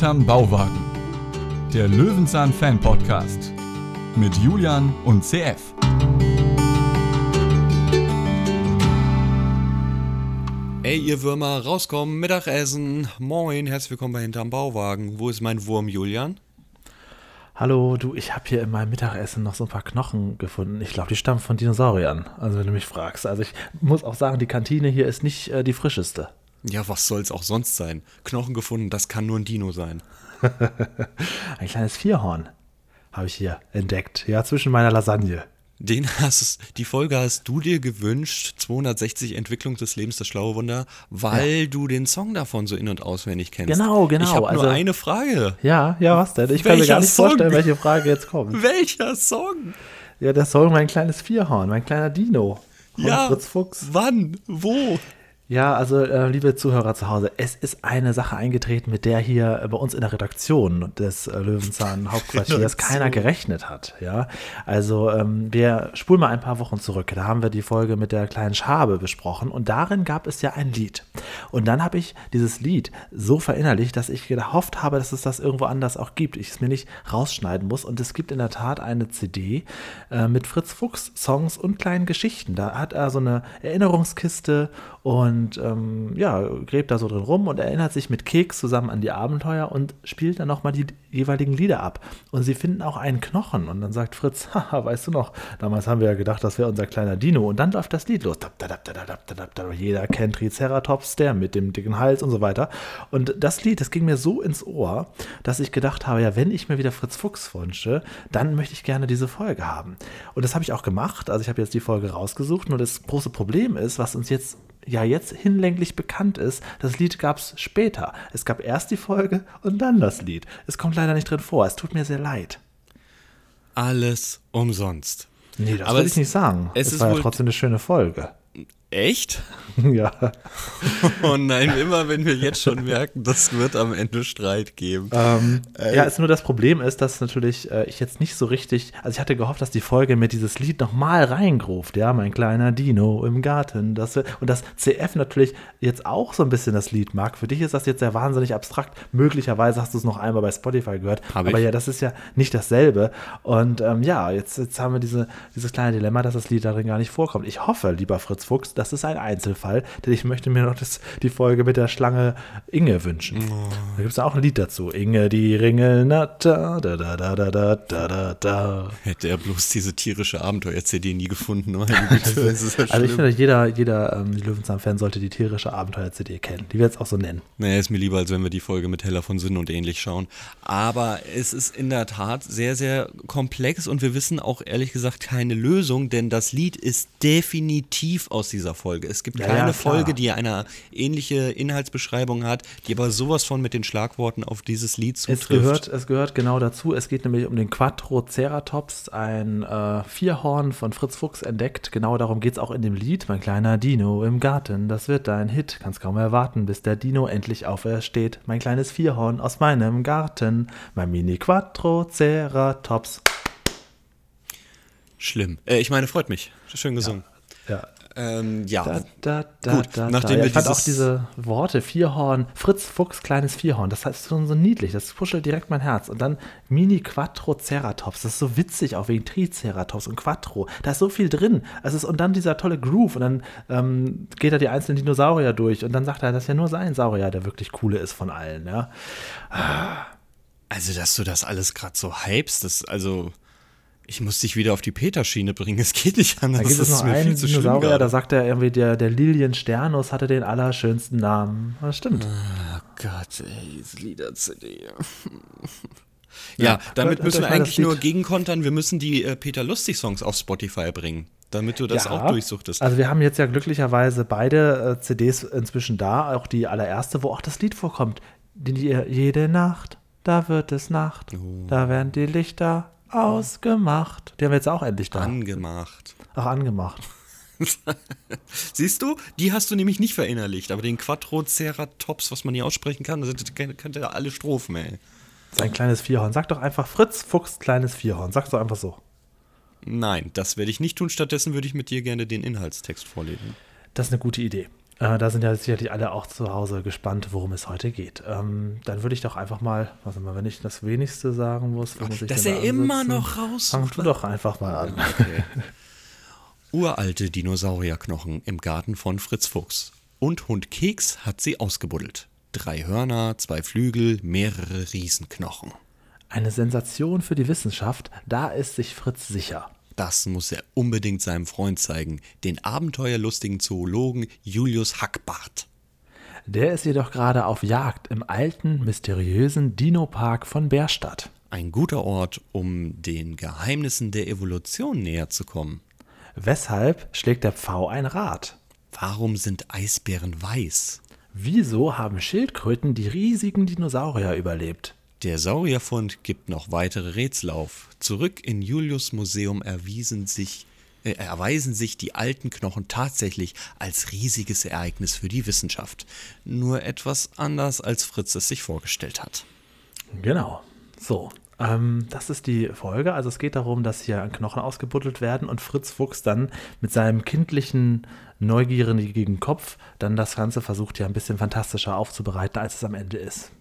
Hinterm Bauwagen. Der Löwenzahn Fan Podcast mit Julian und CF. Ey, ihr Würmer, rauskommen, Mittagessen. Moin, herzlich willkommen bei Hinterm Bauwagen. Wo ist mein Wurm, Julian? Hallo, du, ich habe hier in meinem Mittagessen noch so ein paar Knochen gefunden. Ich glaube, die stammen von Dinosauriern, also wenn du mich fragst. Also ich muss auch sagen, die Kantine hier ist nicht äh, die frischeste. Ja, was soll's auch sonst sein? Knochen gefunden, das kann nur ein Dino sein. ein kleines Vierhorn habe ich hier entdeckt, ja, zwischen meiner Lasagne. Den hast die Folge hast du dir gewünscht, 260 Entwicklung des Lebens, das schlaue Wunder, weil ja. du den Song davon so in- und auswendig kennst. Genau, genau. Ich habe also, nur eine Frage. Ja, ja, was denn? Ich kann mir gar nicht Song? vorstellen, welche Frage jetzt kommt. Welcher Song? Ja, der Song Mein kleines Vierhorn, mein kleiner Dino. Ja, Fritz Fuchs. Wann? Wo? Ja, also äh, liebe Zuhörer zu Hause, es ist eine Sache eingetreten, mit der hier äh, bei uns in der Redaktion des äh, Löwenzahn Hauptquartiers keiner gerechnet hat. Ja, also ähm, wir spulen mal ein paar Wochen zurück. Da haben wir die Folge mit der kleinen Schabe besprochen und darin gab es ja ein Lied. Und dann habe ich dieses Lied so verinnerlicht, dass ich gehofft habe, dass es das irgendwo anders auch gibt. Ich es mir nicht rausschneiden muss. Und es gibt in der Tat eine CD äh, mit Fritz Fuchs Songs und kleinen Geschichten. Da hat er so eine Erinnerungskiste und ähm, ja, gräbt da so drin rum und erinnert sich mit Keks zusammen an die Abenteuer und spielt dann nochmal die jeweiligen Lieder ab. Und sie finden auch einen Knochen und dann sagt Fritz, haha, weißt du noch, damals haben wir ja gedacht, das wäre unser kleiner Dino und dann läuft das Lied los. Jeder kennt Triceratops, der mit dem dicken Hals und so weiter. Und das Lied, das ging mir so ins Ohr, dass ich gedacht habe, ja, wenn ich mir wieder Fritz Fuchs wünsche, dann möchte ich gerne diese Folge haben. Und das habe ich auch gemacht. Also ich habe jetzt die Folge rausgesucht. Nur das große Problem ist, was uns jetzt ja jetzt hinlänglich bekannt ist, das Lied gab es später. Es gab erst die Folge und dann das Lied. Es kommt leider nicht drin vor. Es tut mir sehr leid. Alles umsonst. Nee, das würde ich nicht sagen. Es, es war ja trotzdem eine schöne Folge. Echt? ja. Oh nein, immer wenn wir jetzt schon merken, das wird am Ende Streit geben. Ähm, äh, ja, ist nur das Problem ist, dass natürlich äh, ich jetzt nicht so richtig, also ich hatte gehofft, dass die Folge mir dieses Lied nochmal reingruft, ja, mein kleiner Dino im Garten. Das, und dass CF natürlich jetzt auch so ein bisschen das Lied mag. Für dich ist das jetzt sehr wahnsinnig abstrakt. Möglicherweise hast du es noch einmal bei Spotify gehört. Hab aber ich. ja, das ist ja nicht dasselbe. Und ähm, ja, jetzt, jetzt haben wir diese, dieses kleine Dilemma, dass das Lied darin gar nicht vorkommt. Ich hoffe, lieber Fritz Fuchs, das ist ein Einzelfall, denn ich möchte mir noch das, die Folge mit der Schlange Inge wünschen. Oh. Da gibt es auch ein Lied dazu. Inge, die Ringelnatter, da, da, da, da, da, da, da, da. Hätte er bloß diese tierische Abenteuer-CD nie gefunden. also, also ich finde, jeder, jeder ähm, Löwenzahn-Fan sollte die tierische Abenteuer-CD kennen. Die wird es auch so nennen. Naja, ist mir lieber, als wenn wir die Folge mit Heller von Sinn und ähnlich schauen. Aber es ist in der Tat sehr, sehr komplex und wir wissen auch ehrlich gesagt keine Lösung, denn das Lied ist definitiv aus dieser dieser Folge. Es gibt ja, keine ja, Folge, die eine ähnliche Inhaltsbeschreibung hat, die aber sowas von mit den Schlagworten auf dieses Lied zutrifft. Es gehört, es gehört genau dazu. Es geht nämlich um den Quattroceratops, ein äh, Vierhorn von Fritz Fuchs entdeckt. Genau darum geht es auch in dem Lied. Mein kleiner Dino im Garten, das wird dein Hit. Kannst kaum erwarten, bis der Dino endlich aufersteht. Mein kleines Vierhorn aus meinem Garten, mein Mini Quattroceratops. Schlimm. Äh, ich meine, freut mich. Schön gesungen. Ja, ja. Ähm, ja. Da, da, da, Gut, da, nachdem da. Ja, ich fand auch diese Worte, Vierhorn, Fritz Fuchs, kleines Vierhorn, das heißt schon so niedlich, das puschelt direkt mein Herz. Und dann Mini Quattro Ceratops, das ist so witzig, auch wegen Triceratops und Quattro. Da ist so viel drin. Also und dann dieser tolle Groove und dann ähm, geht er die einzelnen Dinosaurier durch und dann sagt er, das ist ja nur sein Saurier, der wirklich coole ist von allen, ja. Also, dass du das alles gerade so hypst, das, also ich muss dich wieder auf die Peterschiene bringen. Es geht nicht anders. Da gibt es noch einen Dinosaurier, da sagt er irgendwie, der, der Liliensternus hatte den allerschönsten Namen. Das stimmt. Oh Gott, ey, diese Lieder-CD. ja, ja, damit müssen wir eigentlich nur gegenkontern. Wir müssen die äh, Peter Lustig-Songs auf Spotify bringen damit du das ja, auch durchsuchtest. Also wir haben jetzt ja glücklicherweise beide äh, CDs inzwischen da, auch die allererste, wo auch das Lied vorkommt. Die, die, jede Nacht, da wird es Nacht, oh. da werden die Lichter Ausgemacht. Die haben wir jetzt auch endlich da. Angemacht. Ach, angemacht. Siehst du, die hast du nämlich nicht verinnerlicht, aber den Quattroceratops, was man nie aussprechen kann, das kennt ja alle Strophen, ey. Sein kleines Vierhorn. Sag doch einfach Fritz Fuchs kleines Vierhorn. Sag doch einfach so. Nein, das werde ich nicht tun. Stattdessen würde ich mit dir gerne den Inhaltstext vorlesen. Das ist eine gute Idee. Äh, da sind ja sicherlich alle auch zu Hause gespannt, worum es heute geht. Ähm, dann würde ich doch einfach mal, warte mal, wenn ich das wenigste sagen muss, wo muss ich Dass er da immer ansetzen? noch raus. Fang du doch einfach mal an. Okay. Uralte Dinosaurierknochen im Garten von Fritz Fuchs. Und Hund Keks hat sie ausgebuddelt. Drei Hörner, zwei Flügel, mehrere Riesenknochen. Eine Sensation für die Wissenschaft, da ist sich Fritz sicher. Das muss er unbedingt seinem Freund zeigen, den abenteuerlustigen Zoologen Julius Hackbart. Der ist jedoch gerade auf Jagd im alten, mysteriösen Dino-Park von Bärstadt. Ein guter Ort, um den Geheimnissen der Evolution näher zu kommen. Weshalb schlägt der Pfau ein Rad? Warum sind Eisbären weiß? Wieso haben Schildkröten die riesigen Dinosaurier überlebt? Der Saurierfund gibt noch weitere Rätsel auf. Zurück in Julius Museum sich, äh, erweisen sich die alten Knochen tatsächlich als riesiges Ereignis für die Wissenschaft. Nur etwas anders, als Fritz es sich vorgestellt hat. Genau. So, ähm, das ist die Folge. Also es geht darum, dass hier Knochen ausgebuddelt werden und Fritz Fuchs dann mit seinem kindlichen, neugierigen Kopf dann das Ganze versucht ja ein bisschen fantastischer aufzubereiten, als es am Ende ist.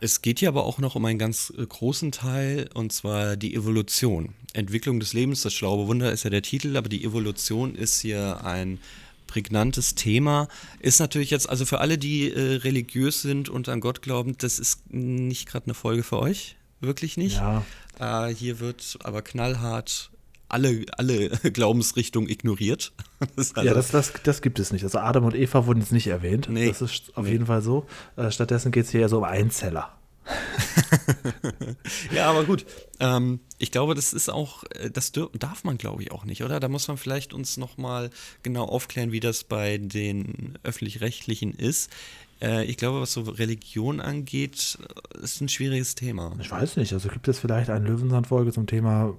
Es geht hier aber auch noch um einen ganz äh, großen Teil, und zwar die Evolution. Entwicklung des Lebens, das schlaue Wunder ist ja der Titel, aber die Evolution ist hier ein prägnantes Thema. Ist natürlich jetzt, also für alle, die äh, religiös sind und an Gott glauben, das ist nicht gerade eine Folge für euch. Wirklich nicht. Ja. Äh, hier wird aber knallhart alle, alle Glaubensrichtungen ignoriert. Das ist also- ja, das, das, das gibt es nicht. Also Adam und Eva wurden jetzt nicht erwähnt. Nee. Das ist auf Nee. jeden Fall so. Äh, stattdessen geht es hier eher so um Einzeller. Ja, aber gut. Ähm, ich glaube, das ist auch, äh, das darf man, glaube ich, auch nicht, oder? Da muss man vielleicht uns nochmal genau aufklären, wie das bei den öffentlich-rechtlichen ist. Äh, ich glaube, was so Religion angeht, äh, ist ein schwieriges Thema. Ich weiß nicht. Also gibt es vielleicht eine Löwensand-Folge zum Thema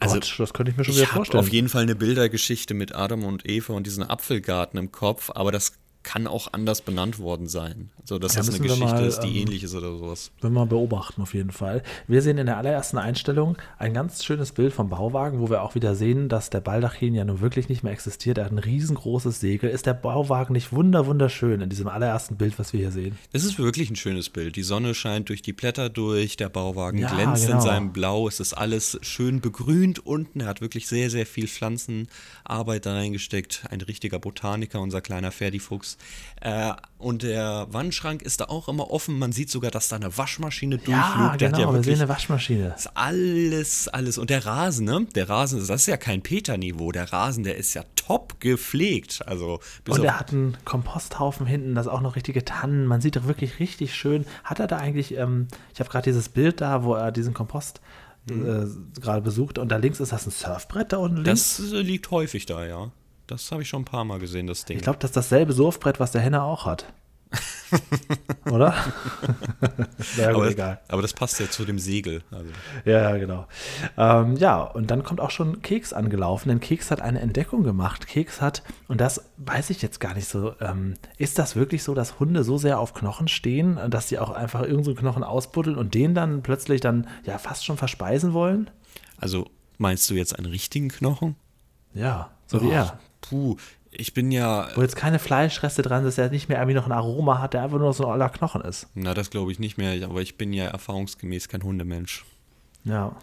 Also, Gott? Das könnte ich mir schon wieder Ich habe vorstellen. auf jeden Fall eine Bildergeschichte mit Adam und Eva und diesen Apfelgarten im Kopf, aber das kann auch anders benannt worden sein. Also, dass Ja, das eine Geschichte mal, ist, die ähm, ähnlich ist oder sowas. Wenn wir beobachten, auf jeden Fall. Wir sehen in der allerersten Einstellung ein ganz schönes Bild vom Bauwagen, wo wir auch wieder sehen, dass der Baldachin ja nun wirklich nicht mehr existiert. Er hat ein riesengroßes Segel. Ist der Bauwagen nicht wunder wunderschön in diesem allerersten Bild, was wir hier sehen? Es ist wirklich ein schönes Bild. Die Sonne scheint durch die Blätter durch, der Bauwagen Ja, glänzt in genau. seinem Blau, es ist alles schön begrünt unten. Er hat wirklich sehr, sehr viel Pflanzenarbeit da reingesteckt. Ein richtiger Botaniker, unser kleiner Ferdifuchs. Äh, und der Wandschrank ist da auch immer offen. Man sieht sogar, dass da eine Waschmaschine durchlugt. Ja, Der genau. wir wirklich sehen eine Waschmaschine. ist alles, alles. Und der Rasen, ne? Der Rasen, das ist ja kein Peter-Niveau. Der Rasen, der ist ja top gepflegt. Also, Und er hat einen Komposthaufen hinten, das ist auch noch richtige Tannen. Man sieht doch wirklich richtig schön. Hat er da eigentlich, ähm, ich habe gerade dieses Bild da, wo er diesen Kompost äh, gerade besucht und da links ist das ein Surfbrett da unten links. Das liegt häufig da, ja. Das habe ich schon ein paar Mal gesehen, das Ding. Ich glaube, das ist dasselbe Surfbrett, was der Henner auch hat. Oder? Gut, aber, egal. aber das passt ja zu dem Segel. Also. Ja, ja, genau. Ähm, ja, und dann kommt auch schon Keks angelaufen, denn Keks hat eine Entdeckung gemacht. Keks hat, und das weiß ich jetzt gar nicht so, ähm, ist das wirklich so, dass Hunde so sehr auf Knochen stehen, dass sie auch einfach irgendeinen so Knochen ausbuddeln und den dann plötzlich dann ja fast schon verspeisen wollen? also meinst du jetzt einen richtigen Knochen? Ja, so wie er. Puh, ich bin ja. Wo jetzt keine Fleischreste dran sind, dass er nicht mehr irgendwie noch ein Aroma hat, der einfach nur so ein aller Knochen ist. Na, das glaube ich nicht mehr, aber ich bin ja erfahrungsgemäß kein Hundemensch. Ja.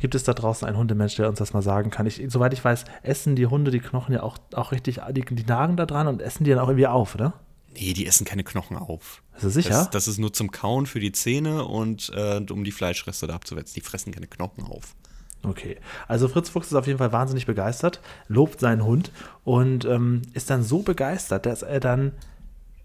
Gibt es da draußen einen Hundemensch, der uns das mal sagen kann? Ich, soweit ich weiß, essen die Hunde die Knochen ja auch, auch richtig, die, die nagen da dran und essen die dann auch irgendwie auf, ne? Nee, die essen keine Knochen auf. Ist das sicher? Das, das ist nur zum Kauen für die Zähne und äh, um die Fleischreste da abzuwetzen. Die fressen keine Knochen auf. Okay. Also Fritz Fuchs ist auf jeden Fall wahnsinnig begeistert, lobt seinen Hund und ähm, ist dann so begeistert, dass er dann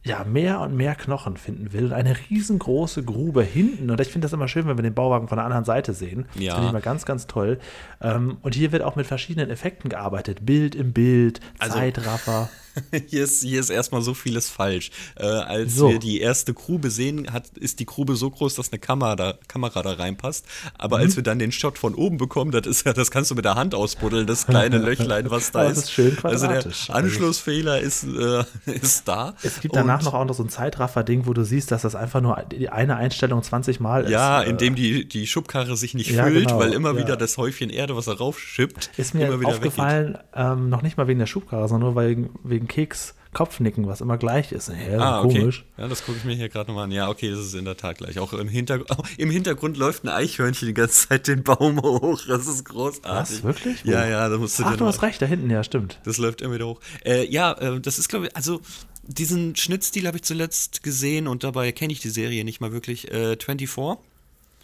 ja mehr und mehr Knochen finden will und eine riesengroße Grube hinten. Und ich finde das immer schön, wenn wir den Bauwagen von der anderen Seite sehen. Das Ja. finde ich mal ganz, ganz toll. Ähm, und hier wird auch mit verschiedenen Effekten gearbeitet. Bild im Bild, Also- Zeitraffer. Hier ist, hier ist erstmal so vieles falsch. Äh, als So. wir die erste Grube sehen, hat, ist die Grube so groß, dass eine Kamera da, Kamera da reinpasst. Aber Mhm. als wir dann den Shot von oben bekommen, das ist das kannst du mit der Hand ausbuddeln, das kleine Löchlein, was da ist. es ist schön Also der quadratisch. Anschlussfehler ist, äh, ist da. Es gibt danach Und- noch auch noch so ein Zeitraffer-Ding, wo du siehst, dass das einfach nur eine Einstellung 20 Mal ist. Ja, Äh, indem die, die Schubkarre sich nicht Ja, füllt, genau, weil immer ja. wieder das Häufchen Erde, was er raufschippt, Ist mir immer wieder aufgefallen, ähm, noch nicht mal wegen der Schubkarre, sondern nur wegen, wegen Keks Kopfnicken, was immer gleich ist. Ja, ah, okay. komisch. Ja, das gucke ich mir hier gerade nochmal an. Ja, okay, das ist in der Tat gleich. Auch im, Hintergr im Hintergrund läuft ein Eichhörnchen die ganze Zeit den Baum hoch. Das ist großartig. Was, wirklich? Ja, ja, da musst du Ach, du hast recht, da hinten, ja, stimmt. Das läuft immer wieder hoch. Äh, ja, äh, das ist, glaube ich, also diesen Schnittstil habe ich zuletzt gesehen und dabei kenne ich die Serie nicht mal wirklich. Äh, 24,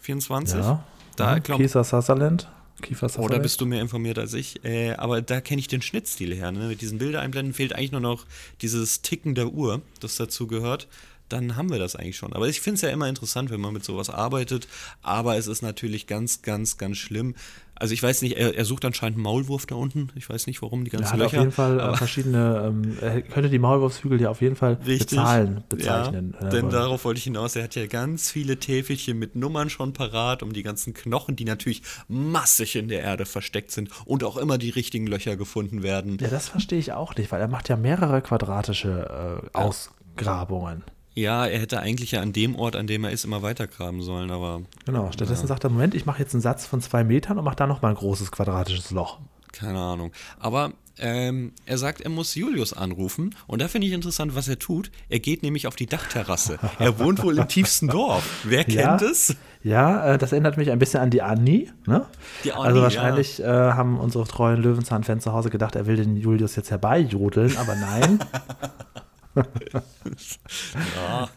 24. Ja. Da, glaub, Kiefer Sutherland. Kiefer Sutherland. oder bist du mehr informiert als ich? Äh, aber da kenne ich den Schnittstil her. Ne? Mit diesen Bilder einblenden fehlt eigentlich nur noch dieses Ticken der Uhr, das dazu gehört. Dann haben wir das eigentlich schon. Aber ich finde es ja immer interessant, wenn man mit sowas arbeitet. Aber es ist natürlich ganz, ganz, ganz schlimm. Also ich weiß nicht, er, er sucht anscheinend einen Maulwurf da unten. Ich weiß nicht warum, die Er ganzen hat auf Löcher. jeden Fall äh, verschiedene, ähm, er könnte die Maulwurfshügel ja auf jeden Fall Richtig. bezahlen, bezeichnen. Ja, äh, denn wollen. darauf wollte ich hinaus. Er hat ja ganz viele Täfelchen mit Nummern schon parat, um die ganzen Knochen, die natürlich massig in der Erde versteckt sind und auch immer die richtigen Löcher gefunden werden. Ja, das verstehe ich auch nicht, weil er macht ja mehrere quadratische äh, Ausgrabungen. Ja, er hätte eigentlich ja an dem Ort, an dem er ist, immer weitergraben sollen, aber Genau, stattdessen sagt er, Moment, ich mache jetzt einen Satz von zwei Metern und mache da nochmal ein großes quadratisches Loch. keine Ahnung. Aber ähm, er sagt, er muss Julius anrufen und da finde ich interessant, was er tut. Er geht nämlich auf die Dachterrasse. Er wohnt wohl im tiefsten Dorf. Wer kennt Ja. es? Ja, äh, das erinnert mich ein bisschen an die Annie. Ne? Die Annie, also wahrscheinlich äh, haben unsere treuen Löwenzahn-Fans zu Hause gedacht, er will den Julius jetzt herbeijodeln, aber nein, Ja,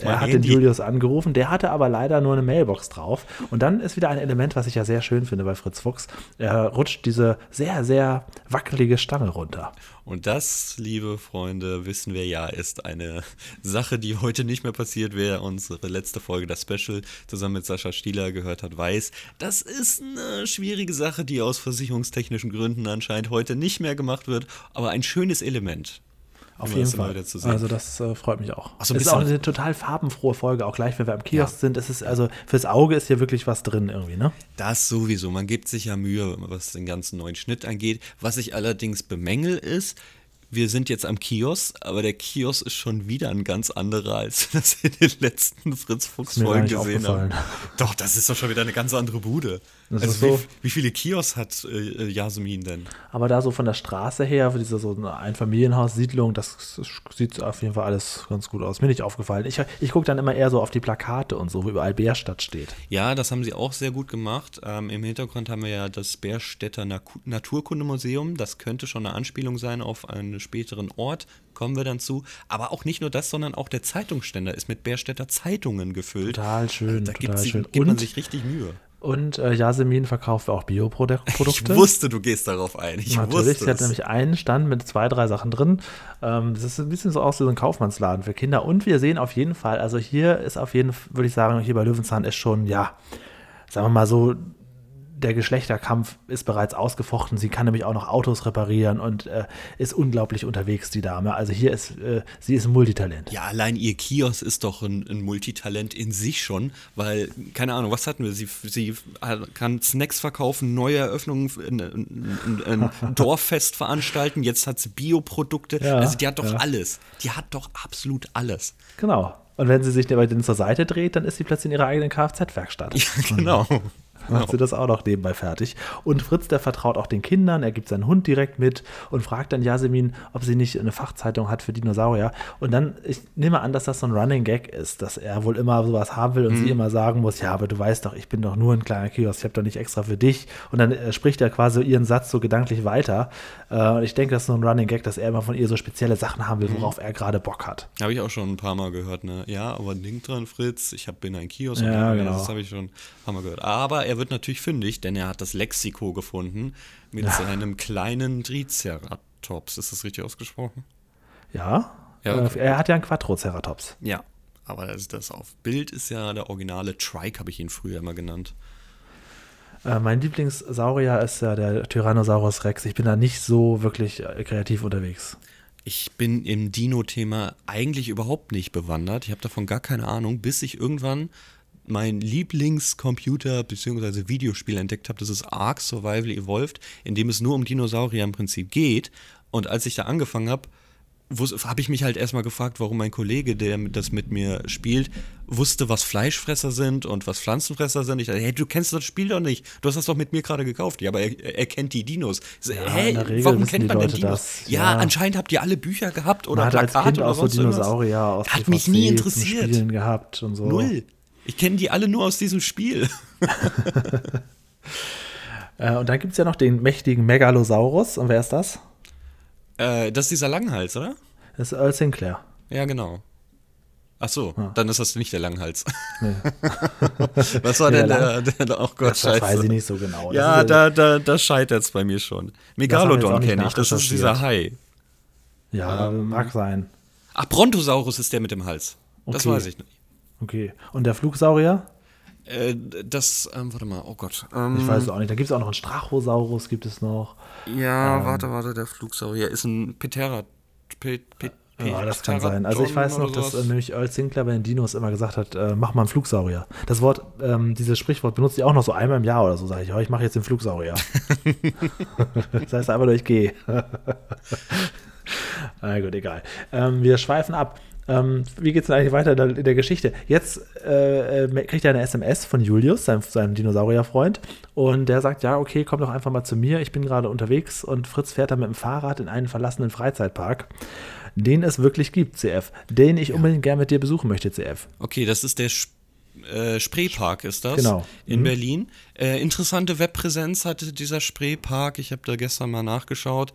er hat den. Julius angerufen, der hatte aber leider nur eine Mailbox drauf. Und dann ist wieder ein Element, was ich ja sehr schön finde bei Fritz Fuchs. Er rutscht diese sehr, sehr wackelige Stange runter. Und das, liebe Freunde, wissen wir ja, ist eine Sache, die heute nicht mehr passiert. Wer unsere letzte Folge, das Special, zusammen mit Sascha Stieler gehört hat, weiß, das ist eine schwierige Sache, die aus versicherungstechnischen Gründen anscheinend heute nicht mehr gemacht wird, aber ein schönes Element. Auf jeden Fall. Also das äh, freut mich auch. Ach so es ist auch eine total farbenfrohe Folge, auch gleich, wenn wir am Kiosk Ja. sind. Es ist also fürs Auge ist hier wirklich was drin irgendwie, ne? Das sowieso. Man gibt sich ja Mühe, was den ganzen neuen Schnitt angeht. Was ich allerdings bemängel ist, wir sind jetzt am Kiosk, aber der Kiosk ist schon wieder ein ganz anderer, als wir das in den letzten Fritz Fuchs Folgen gesehen haben. Doch, das ist doch schon wieder eine ganz andere Bude. Das also so. wie, wie viele Kiosks hat äh, Jasmin denn? Aber da so von der Straße her, für diese so eine Einfamilienhaussiedlung, das sieht auf jeden Fall alles ganz gut aus. Mir nicht aufgefallen. Ich, ich gucke dann immer eher so auf die Plakate und so, wo überall Bärstadt steht. Ja, das haben sie auch sehr gut gemacht. Ähm, Im Hintergrund haben wir ja das Bärstädter Na Naturkundemuseum. Das könnte schon eine Anspielung sein auf einen späteren Ort. Kommen wir dann zu. Aber auch nicht nur das, sondern auch der Zeitungsständer ist mit Bärstädter Zeitungen gefüllt. Total schön, Da total schön. gibt man sich richtig Mühe. Und äh, Jasmin verkauft auch Bioprodukte. Ich wusste, du gehst darauf ein. Ich Natürlich, wusste sie hat es. nämlich einen Stand mit zwei, drei Sachen drin. Ähm, das ist ein bisschen so aus wie so ein Kaufmannsladen für Kinder. Und wir sehen auf jeden Fall, also hier ist auf jeden Fall, würde ich sagen, hier bei Löwenzahn ist schon, ja, sagen wir mal so, der Geschlechterkampf ist bereits ausgefochten. Sie kann nämlich auch noch Autos reparieren und äh, ist unglaublich unterwegs, die Dame. Also hier ist, äh, sie ist ein Multitalent. Ja, allein ihr Kiosk ist doch ein, ein Multitalent in sich schon, weil, keine Ahnung, was hatten wir? Sie, sie kann Snacks verkaufen, neue Eröffnungen, ein, ein, Dorffest veranstalten, jetzt hat sie Bioprodukte. Ja, also die hat doch ja. alles. Die hat doch absolut alles. Genau. Und wenn sie sich den zur Seite dreht, dann ist sie plötzlich in ihrer eigenen Kfz-Werkstatt. Ja, genau. Macht sie das auch noch nebenbei fertig. Und Fritz, der vertraut auch den Kindern, er gibt seinen Hund direkt mit und fragt dann Jasmin, ob sie nicht eine Fachzeitung hat für Dinosaurier. Und dann, ich nehme an, dass das so ein Running Gag ist, dass er wohl immer sowas haben will und sie immer sagen muss, ja, aber du weißt doch, ich bin doch nur ein kleiner Kiosk, ich habe doch nicht extra für dich. Und dann äh, spricht er quasi ihren Satz so gedanklich weiter. Äh, und ich denke, das ist so ein Running Gag, dass er immer von ihr so spezielle Sachen haben will, worauf er gerade Bock hat. Habe ich auch schon ein paar Mal gehört, ne? Ja, aber denk dran, Fritz, ich hab, bin ein Kiosk. Ja, und genau. Das habe ich schon ein paar Mal gehört. Aber er wird natürlich fündig, denn er hat das Lexiko gefunden mit seinem kleinen Triceratops. Ist das richtig ausgesprochen? Ja, Ja, äh, er hat ja einen Quattroceratops. Ja, aber das, das auf Bild ist ja der originale Trike, habe ich ihn früher immer genannt. Äh, mein Lieblingssaurier ist ja der Tyrannosaurus Rex. Ich bin da nicht so wirklich äh, kreativ unterwegs. Ich bin im Dino-Thema eigentlich überhaupt nicht bewandert. Ich habe davon gar keine Ahnung, bis ich irgendwann mein Lieblingscomputer bzw. Videospiel entdeckt habe. Das ist Ark Survival Evolved, in dem es nur um Dinosaurier im Prinzip geht. Und als ich da angefangen habe, habe ich mich halt erstmal gefragt, warum mein Kollege, der das mit mir spielt, wusste, was Fleischfresser sind und was Pflanzenfresser sind. Ich dachte, hey, du kennst das Spiel doch nicht. Du hast das doch mit mir gerade gekauft. Ja, aber er, er kennt die Dinos. So, Ja, Regel warum kennt man denn Dinos? Ja, Ja. anscheinend habt ihr alle Bücher gehabt oder Man hat als Plakate Kind oder auch so. Dinosaurier aus Hat mich nie interessiert. Spielen gehabt und so. Null. Ich kenne die alle nur aus diesem Spiel. Äh, und dann gibt es ja noch den mächtigen Megalosaurus. Und wer ist das? äh, das ist dieser Langhals, oder? Das ist Earl Sinclair. Ja, genau. Ach so, dann ist das nicht der Langhals. Nee. Was war Nee, denn der der, der, Oh Gott, Das, das scheiße. weiß ich nicht so genau. Das Ja, da, da, da scheitert es bei mir schon. Megalodon kenne ich, das ist dieser Hai. Ja, mag sein. Ach, Brontosaurus ist der mit dem Hals. Das Okay. weiß ich nicht. Okay. Und der Flugsaurier? Äh, das, ähm, warte mal, oh Gott. Ich Ähm, weiß es auch nicht. Da gibt es auch noch einen Strachosaurus, gibt es noch. ja, warte, warte, der Flugsaurier ist ein Pe, Ja, das kann sein. Also ich weiß noch, dass äh, nämlich Earl Sinclair bei den Dinos immer gesagt hat, äh, mach mal einen Flugsaurier. Das Wort, ähm, dieses Sprichwort benutze ich auch noch so einmal im Jahr oder so, sage ich, oh, ich mache jetzt den Flugsaurier. das heißt einfach nur, ich gehe. Na gut, egal. Ähm, wir schweifen ab. Ähm, wie geht es denn eigentlich weiter in der, in der Geschichte? Jetzt äh, äh, kriegt er eine SMS von Julius, seinem, seinem Dinosaurierfreund, und der sagt, ja, okay, komm doch einfach mal zu mir, ich bin gerade unterwegs und Fritz fährt dann mit dem Fahrrad in einen verlassenen Freizeitpark, den es wirklich gibt, CF, den ich unbedingt gerne mit dir besuchen möchte, CF. Okay, das ist der Sp äh, Spreepark, ist das? Genau. In Mhm. Berlin. Äh, interessante Webpräsenz hatte dieser Spreepark. Ich habe da gestern mal nachgeschaut.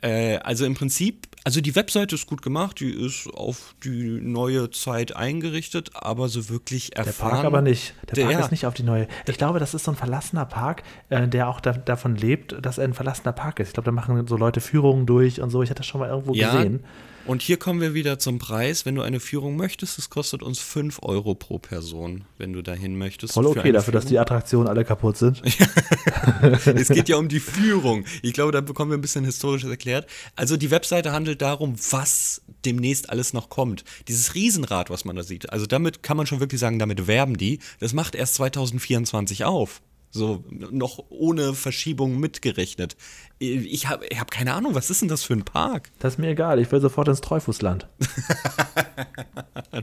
Äh, also im Prinzip, also die Webseite ist gut gemacht, die ist auf die neue Zeit eingerichtet, aber so wirklich Der erfahren. Park aber nicht. Der, Der- Park ist nicht auf die neue. Ich glaube, das ist so ein verlassener Park, äh, der auch da, davon lebt, dass er ein verlassener Park ist. Ich glaube, da machen so Leute Führungen durch und so. Ich hatte das schon mal irgendwo Ja, gesehen. Und hier kommen wir wieder zum Preis. Wenn du eine Führung möchtest, das kostet uns 5 Euro pro Person, wenn du dahin möchtest. Voll okay dafür, dass die Führung. Attraktionen alle kaputt sind. es geht ja um die Führung. Ich glaube, da bekommen wir ein bisschen Historisches erklärt. Also die Webseite handelt darum, was demnächst alles noch kommt. Dieses Riesenrad, was man da sieht. Also damit kann man schon wirklich sagen, damit werben die. Das macht erst 2024 auf. So noch ohne Verschiebung mitgerechnet. Ich habe ich hab keine Ahnung, was ist denn das für ein Park? Das ist mir egal, ich will sofort ins Treufusland.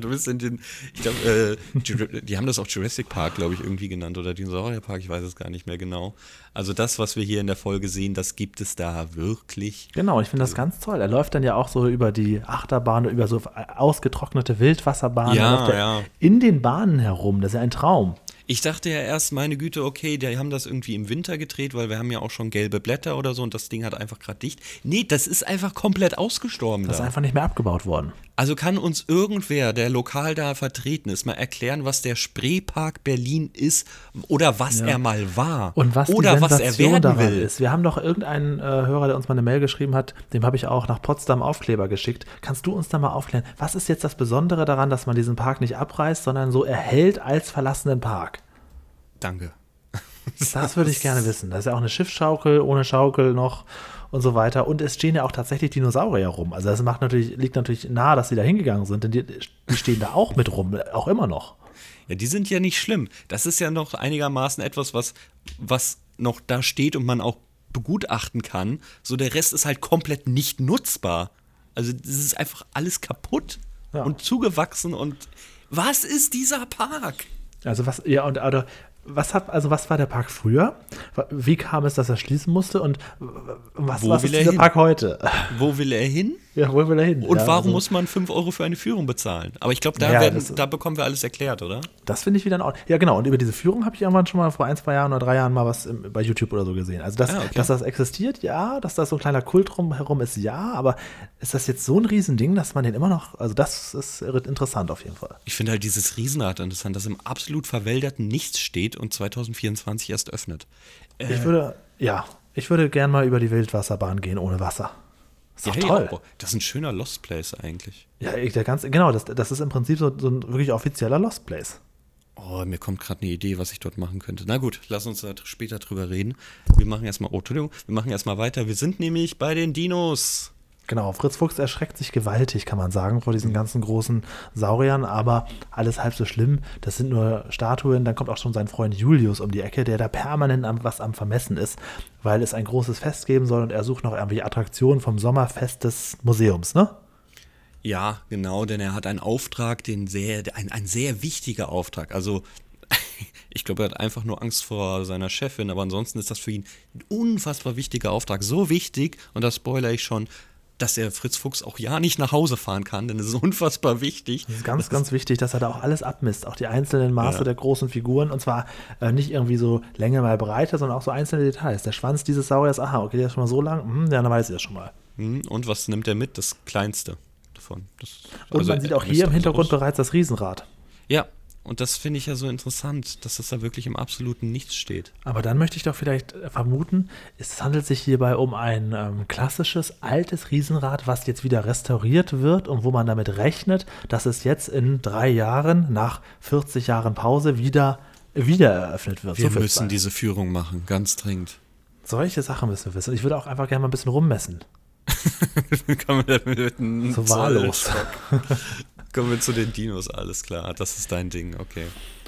Du bist in den, ich glaube, äh, die haben das auch Jurassic Park, glaube ich, irgendwie genannt oder Dinosaurier Park, ich weiß es gar nicht mehr genau. Also das, was wir hier in der Folge sehen, das gibt es da wirklich. Genau, ich finde das ganz toll. Er läuft dann ja auch so über die Achterbahn, über so ausgetrocknete Wildwasserbahnen. Ja, ja. In den Bahnen herum, das ist ja ein Traum. Ich dachte ja erst, meine Güte, okay, die haben das irgendwie im Winter gedreht, weil wir haben ja auch schon gelbe Blätter oder so und das Ding hat einfach gerade dicht. Nee, das ist einfach komplett ausgestorben Das ist da. einfach nicht mehr abgebaut worden. Also kann uns irgendwer, der lokal da vertreten ist, mal erklären, was der Spreepark Berlin ist oder was Ja. er mal war Und was oder was er werden will. ist. Wir haben doch irgendeinen äh, Hörer, der uns mal eine Mail geschrieben hat, dem habe ich auch nach Potsdam Aufkleber geschickt. Kannst du uns da mal aufklären, was ist jetzt das Besondere daran, dass man diesen Park nicht abreißt, sondern so erhält als verlassenen Park? Danke. Das würde ich gerne wissen. Da ist ja auch eine Schiffsschaukel, ohne Schaukel noch und so weiter. Und es stehen ja auch tatsächlich Dinosaurier rum. Also das macht natürlich, liegt natürlich nahe, dass sie da hingegangen sind, denn die, die stehen da auch mit rum, auch immer noch. Ja, die sind ja nicht schlimm. Das ist ja noch einigermaßen etwas, was, was noch da steht und man auch begutachten kann. So der Rest ist halt komplett nicht nutzbar. Also das ist einfach alles kaputt Ja. und zugewachsen und was ist dieser Park? Also was, ja, und oder, was hat, also was war der Park früher? Wie kam es, dass er schließen musste? Und was, Wo was ist er dieser hin? Park heute? Wo will er hin? Ja, wo will er hin? Und ja, warum also, muss man 5 Euro für eine Führung bezahlen? Aber ich glaube, da, Ja, werden- das- da bekommen wir alles erklärt, oder? Das finde ich wieder in Ordnung. Ja, genau. Und über diese Führung habe ich irgendwann schon mal vor ein, zwei Jahren oder drei Jahren mal was im, bei YouTube oder so gesehen. Also, dass, Ah, okay. dass das existiert, ja. Dass da so ein kleiner Kult drumherum ist, ja. Aber ist das jetzt so ein Riesending, dass man den immer noch. Also, das ist interessant auf jeden Fall. Ich finde halt dieses Riesenrad interessant, das im absolut verwälderten Nichts steht und 2024 erst öffnet. Ich würde, ja, ich würde gern mal über die Wildwasserbahn gehen ohne Wasser. Ist Ja, toll. ja, das ist ein schöner Lost Place eigentlich. Ja, der ganze, genau, das, das ist im Prinzip so, so ein wirklich offizieller Lost Place. Oh, mir kommt gerade eine Idee, was ich dort machen könnte. Na gut, lass uns da später drüber reden. Wir machen erstmal, oh, Entschuldigung, wir machen erstmal weiter. Wir sind nämlich bei den Dinos. Genau, Fritz Fuchs erschreckt sich gewaltig, kann man sagen, vor diesen ganzen großen Sauriern, aber alles halb so schlimm. Das sind nur Statuen. Dann kommt auch schon sein Freund Julius um die Ecke, der da permanent am, was am Vermessen ist, weil es ein großes Fest geben soll und er sucht noch irgendwie Attraktionen vom Sommerfest des Museums, ne? Ja, genau, denn er hat einen Auftrag, den sehr, ein, ein sehr wichtiger Auftrag. Also ich glaube, er hat einfach nur Angst vor seiner Chefin, aber ansonsten ist das für ihn ein unfassbar wichtiger Auftrag. So wichtig, und das spoilere ich schon, dass er Fritz Fuchs auch ja nicht nach Hause fahren kann, denn es ist unfassbar wichtig. Es ist ganz, ganz wichtig, dass er da auch alles abmisst, auch die einzelnen Maße ja. der großen Figuren und zwar äh, nicht irgendwie so Länge mal Breite, sondern auch so einzelne Details. Der Schwanz dieses Sauriers, aha, okay, der ist schon mal so lang, hm, ja, dann weiß ich das schon mal. Hm, und was nimmt er mit? Das Kleinste davon. Das, und also man sieht auch hier im Hintergrund bereits das Riesenrad. Ja, und das finde ich ja so interessant, dass das da wirklich im absoluten Nichts steht. Aber dann möchte ich doch vielleicht vermuten, es handelt sich hierbei um ein ähm, klassisches, altes Riesenrad, was jetzt wieder restauriert wird und wo man damit rechnet, dass es jetzt in drei Jahren, nach 40 Jahren Pause, wieder, wieder eröffnet wird. Wir so müssen sein. diese Führung machen, ganz dringend. Solche Sachen müssen wir wissen. Ich würde auch einfach gerne mal ein bisschen rummessen. Kann man damit so wahllos. Kommen wir zu den Dinos, alles klar. Das ist dein Ding, okay.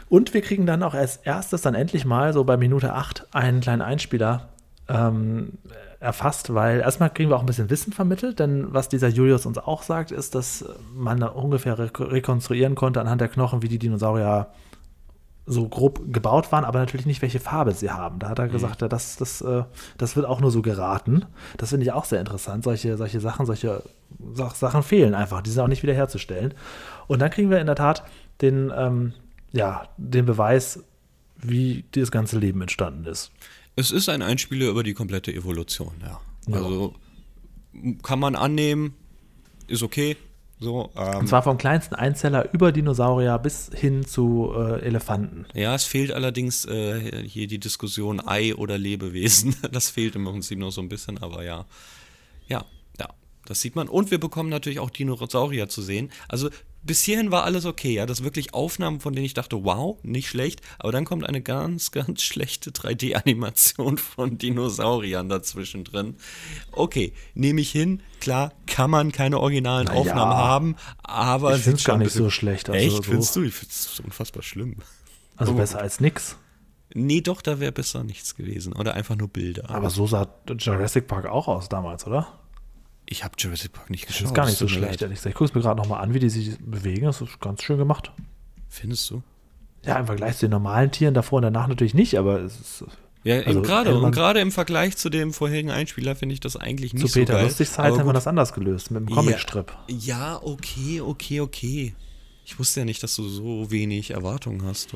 Und wir kriegen dann auch als erstes dann endlich mal so bei Minute 8 einen kleinen Einspieler ähm, erfasst, weil erstmal kriegen wir auch ein bisschen Wissen vermittelt, denn was dieser Julius uns auch sagt, ist, dass man ungefähr re rekonstruieren konnte anhand der Knochen, wie die Dinosaurier so grob gebaut waren, aber natürlich nicht, welche Farbe sie haben. Da hat er mhm. gesagt, das, das, äh, das wird auch nur so geraten. Das finde ich auch sehr interessant. Solche, solche Sachen, solche Sachen fehlen einfach. Die sind auch nicht wiederherzustellen. Und dann kriegen wir in der Tat den, ähm, ja, den Beweis, wie das ganze Leben entstanden ist. Es ist ein Einspieler über die komplette Evolution, ja. ja. Also kann man annehmen, ist okay. So, ähm, Und zwar vom kleinsten Einzeller über Dinosaurier bis hin zu äh, Elefanten. Ja, es fehlt allerdings äh, hier die Diskussion Ei oder Lebewesen. Das fehlt im Prinzip noch so ein bisschen, aber ja. Ja, ja, das sieht man. Und wir bekommen natürlich auch Dinosaurier zu sehen. Also bis hierhin war alles okay, ja. Das wirklich Aufnahmen, von denen ich dachte, wow, nicht schlecht. Aber dann kommt eine ganz, ganz schlechte 3D-Animation von Dinosauriern dazwischen drin. Okay, nehme ich hin. Klar, kann man keine originalen naja, Aufnahmen haben, aber. Ich finde es gar nicht so schlecht. Also echt, so. findest du? Ich finde es unfassbar schlimm. Also oh. besser als nix. Nee, doch, da wäre besser nichts gewesen. Oder einfach nur Bilder. Aber so sah Jurassic Park auch aus damals, oder? Ich habe Jurassic Park nicht geschaut. Das ist gar nicht so schlecht, ehrlich gesagt. Ich gucke es mir gerade nochmal an, wie die sich bewegen. Das ist ganz schön gemacht. Findest du? Ja, im Vergleich zu den normalen Tieren davor und danach natürlich nicht, aber es ist. Ja, also, gerade und gerade im Vergleich zu dem vorherigen Einspieler finde ich das eigentlich nicht zu Peter so geil. Lustig Zeit haben wir das anders gelöst mit dem Comicstrip. Ja, ja, okay, okay, okay. Ich wusste ja nicht, dass du so wenig Erwartungen hast.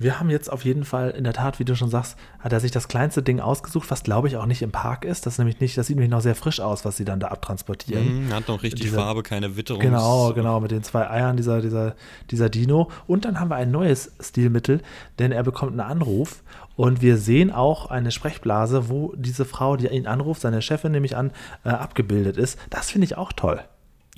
Wir haben jetzt auf jeden Fall, in der Tat, wie du schon sagst, hat er sich das kleinste Ding ausgesucht, was glaube ich auch nicht im Park ist. Das nämlich nicht, das sieht nämlich noch sehr frisch aus, was sie dann da abtransportieren. Mhm, hat noch richtig Diese, Farbe, keine Witterung. Genau, genau, mit den zwei Eiern dieser, dieser, dieser Dino. Und dann haben wir ein neues Stilmittel, denn er bekommt einen Anruf und wir sehen auch eine Sprechblase, wo diese Frau, die ihn anruft, seine Chefin nämlich an, äh, abgebildet ist. Das finde ich auch toll.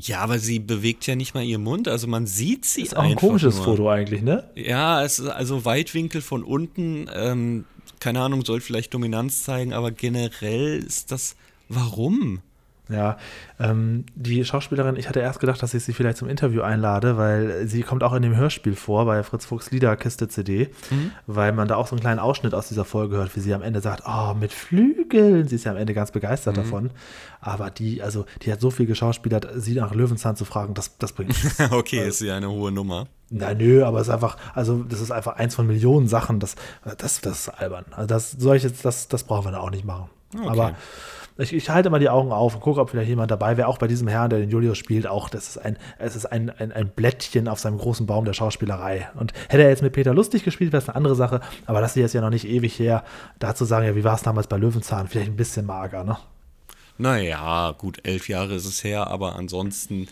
Ja, aber sie bewegt ja nicht mal ihren Mund, also man sieht sie ist auch ein komisches nur. Foto eigentlich, ne? Ja, es ist also Weitwinkel von unten, ähm, keine Ahnung, soll vielleicht Dominanz zeigen, aber generell ist das, warum? Ja, ähm, die Schauspielerin, ich hatte erst gedacht, dass ich sie vielleicht zum Interview einlade, weil sie kommt auch in dem Hörspiel vor, bei Fritz Fuchs Liederkiste CD, mhm. weil man da auch so einen kleinen Ausschnitt aus dieser Folge hört, wie sie am Ende sagt, oh, mit Flügeln. Sie ist ja am Ende ganz begeistert mhm. davon. Aber die, also, die hat so viel geschauspielert, sie nach Löwenzahn zu fragen, das, das bringt nichts. okay, also, ist sie eine hohe Nummer. Na nö, aber es ist einfach, also das ist einfach eins von Millionen Sachen, das, das, das ist albern. Also das solches, das, das brauchen wir da auch nicht machen. Okay. Aber ich, ich, halte mal die Augen auf und gucke, ob vielleicht jemand dabei wäre. Auch bei diesem Herrn, der den Julius spielt, auch das ist ein, es ist ein, ein, ein Blättchen auf seinem großen Baum der Schauspielerei. Und hätte er jetzt mit Peter Lustig gespielt, wäre es eine andere Sache. Aber das hier ist ja noch nicht ewig her. Da zu sagen, ja, wie war es damals bei Löwenzahn? Vielleicht ein bisschen mager, ne? Naja, gut, elf Jahre ist es her, aber ansonsten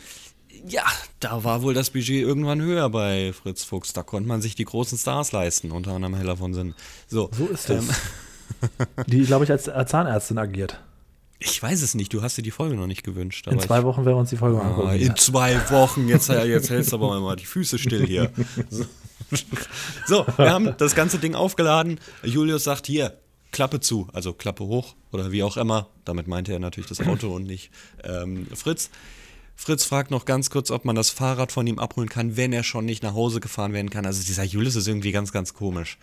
ja, da war wohl das Budget irgendwann höher bei Fritz Fuchs. Da konnte man sich die großen Stars leisten, unter anderem Heller von Sinn. So, so ist es. Ähm, die, glaube ich, als Zahnärztin agiert. Ich weiß es nicht, du hast dir die Folge noch nicht gewünscht. in zwei Wochen werden wir uns die Folge ah, angucken. In zwei Wochen, jetzt, jetzt hältst du aber mal die Füße still hier. So. so, wir haben das ganze Ding aufgeladen. Julius sagt hier, Klappe zu, also Klappe hoch oder wie auch immer. Damit meinte er natürlich das Auto und nicht ähm, Fritz. Fritz fragt noch ganz kurz, ob man das Fahrrad von ihm abholen kann, wenn er schon nicht nach Hause gefahren werden kann. Also dieser Julius ist irgendwie ganz, ganz komisch.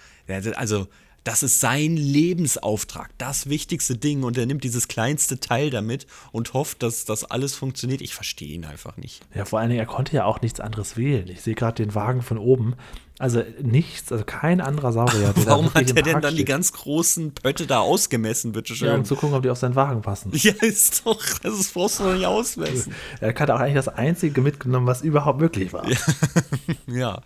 Also Das ist sein Lebensauftrag, das wichtigste Ding. Und er nimmt dieses kleinste Teil damit und hofft, dass das alles funktioniert. Ich verstehe ihn einfach nicht. Ja, vor allen Dingen, er konnte ja auch nichts anderes wählen. Ich sehe gerade den Wagen von oben. Also nichts, also kein anderer Saurier. Warum hat er denn Park dann die steht. ganz großen Pötte da ausgemessen, bitteschön? Ja, um zu gucken, ob die auf seinen Wagen passen. Ja, ist doch, das ist, brauchst du doch nicht ausmessen. Er hat auch eigentlich das Einzige mitgenommen, was überhaupt möglich war. Ja.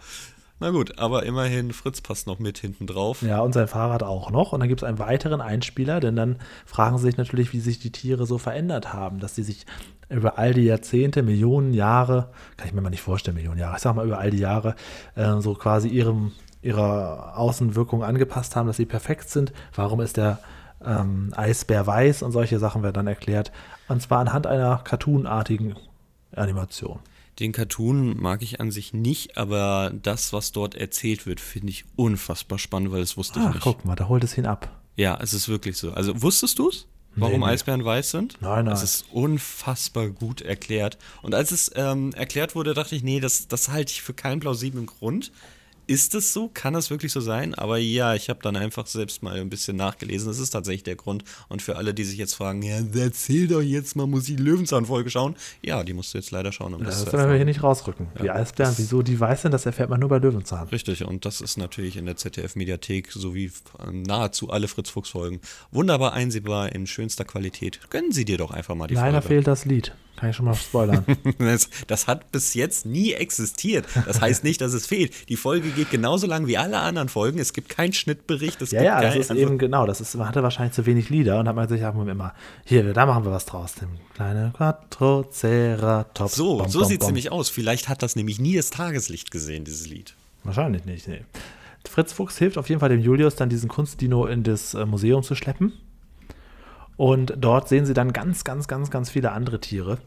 Na gut, aber immerhin, Fritz passt noch mit hinten drauf. und sein Fahrrad auch noch. Und dann gibt es einen weiteren Einspieler, denn dann fragen sie sich natürlich, wie sich die Tiere so verändert haben, dass sie sich über all die Jahrzehnte, Millionen Jahre, kann ich mir mal nicht vorstellen, Millionen Jahre, ich sag mal über all die Jahre, äh, so quasi ihrem, ihrer Außenwirkung angepasst haben, dass sie perfekt sind. Warum ist der ähm, Eisbär weiß und solche Sachen werden dann erklärt. Und zwar anhand einer cartoonartigen Animation. Den Cartoon mag ich an sich nicht, aber das, was dort erzählt wird, finde ich unfassbar spannend, weil das wusste ich Ach, nicht. guck mal, da holt es ihn ab. Ja, es ist wirklich so. Also wusstest du es? Warum Nee, nee. Eisbären weiß sind? Nein, nein. Es ist unfassbar gut erklärt. Und als es ähm, erklärt wurde, dachte ich, nee, das, das halte ich für keinen plausiblen Grund. Ist es so? Kann das wirklich so sein? Aber ja, ich habe dann einfach selbst mal ein bisschen nachgelesen. Das ist tatsächlich der Grund. Und für alle, die sich jetzt fragen, ja, erzähl doch jetzt mal, muss ich die Löwenzahn-Folge schauen? Ja, die musst du jetzt leider schauen, um Das das zu können wir hier nicht rausrücken. Die Eisbären, wieso die weiß sind, das erfährt man nur bei Löwenzahn. Richtig, und das ist natürlich in der ZDF-Mediathek sowie nahezu alle Fritz-Fuchs-Folgen wunderbar einsehbar in schönster Qualität. Gönnen Sie dir doch einfach mal die Leider Folge. fehlt das Lied. Kann ich schon mal spoilern. Das, das hat bis jetzt nie existiert. Das heißt nicht, dass es fehlt. Die Folge geht genauso lang wie alle anderen Folgen. Es gibt keinen Schnittbericht. Es ja, ja, das ist also- eben genau. Das ist, man hatte wahrscheinlich zu wenig Lieder und hat man sich auch immer, hier, da machen wir was draus. Dem kleine Quattroceratops. So, Bom, so sieht es nämlich aus. Vielleicht hat das nämlich nie das Tageslicht gesehen, dieses Lied. Wahrscheinlich nicht, nee. Fritz Fuchs hilft auf jeden Fall dem Julius, dann diesen Kunstdino in das äh, Museum zu schleppen. Und dort sehen sie dann ganz, ganz, ganz, ganz viele andere Tiere.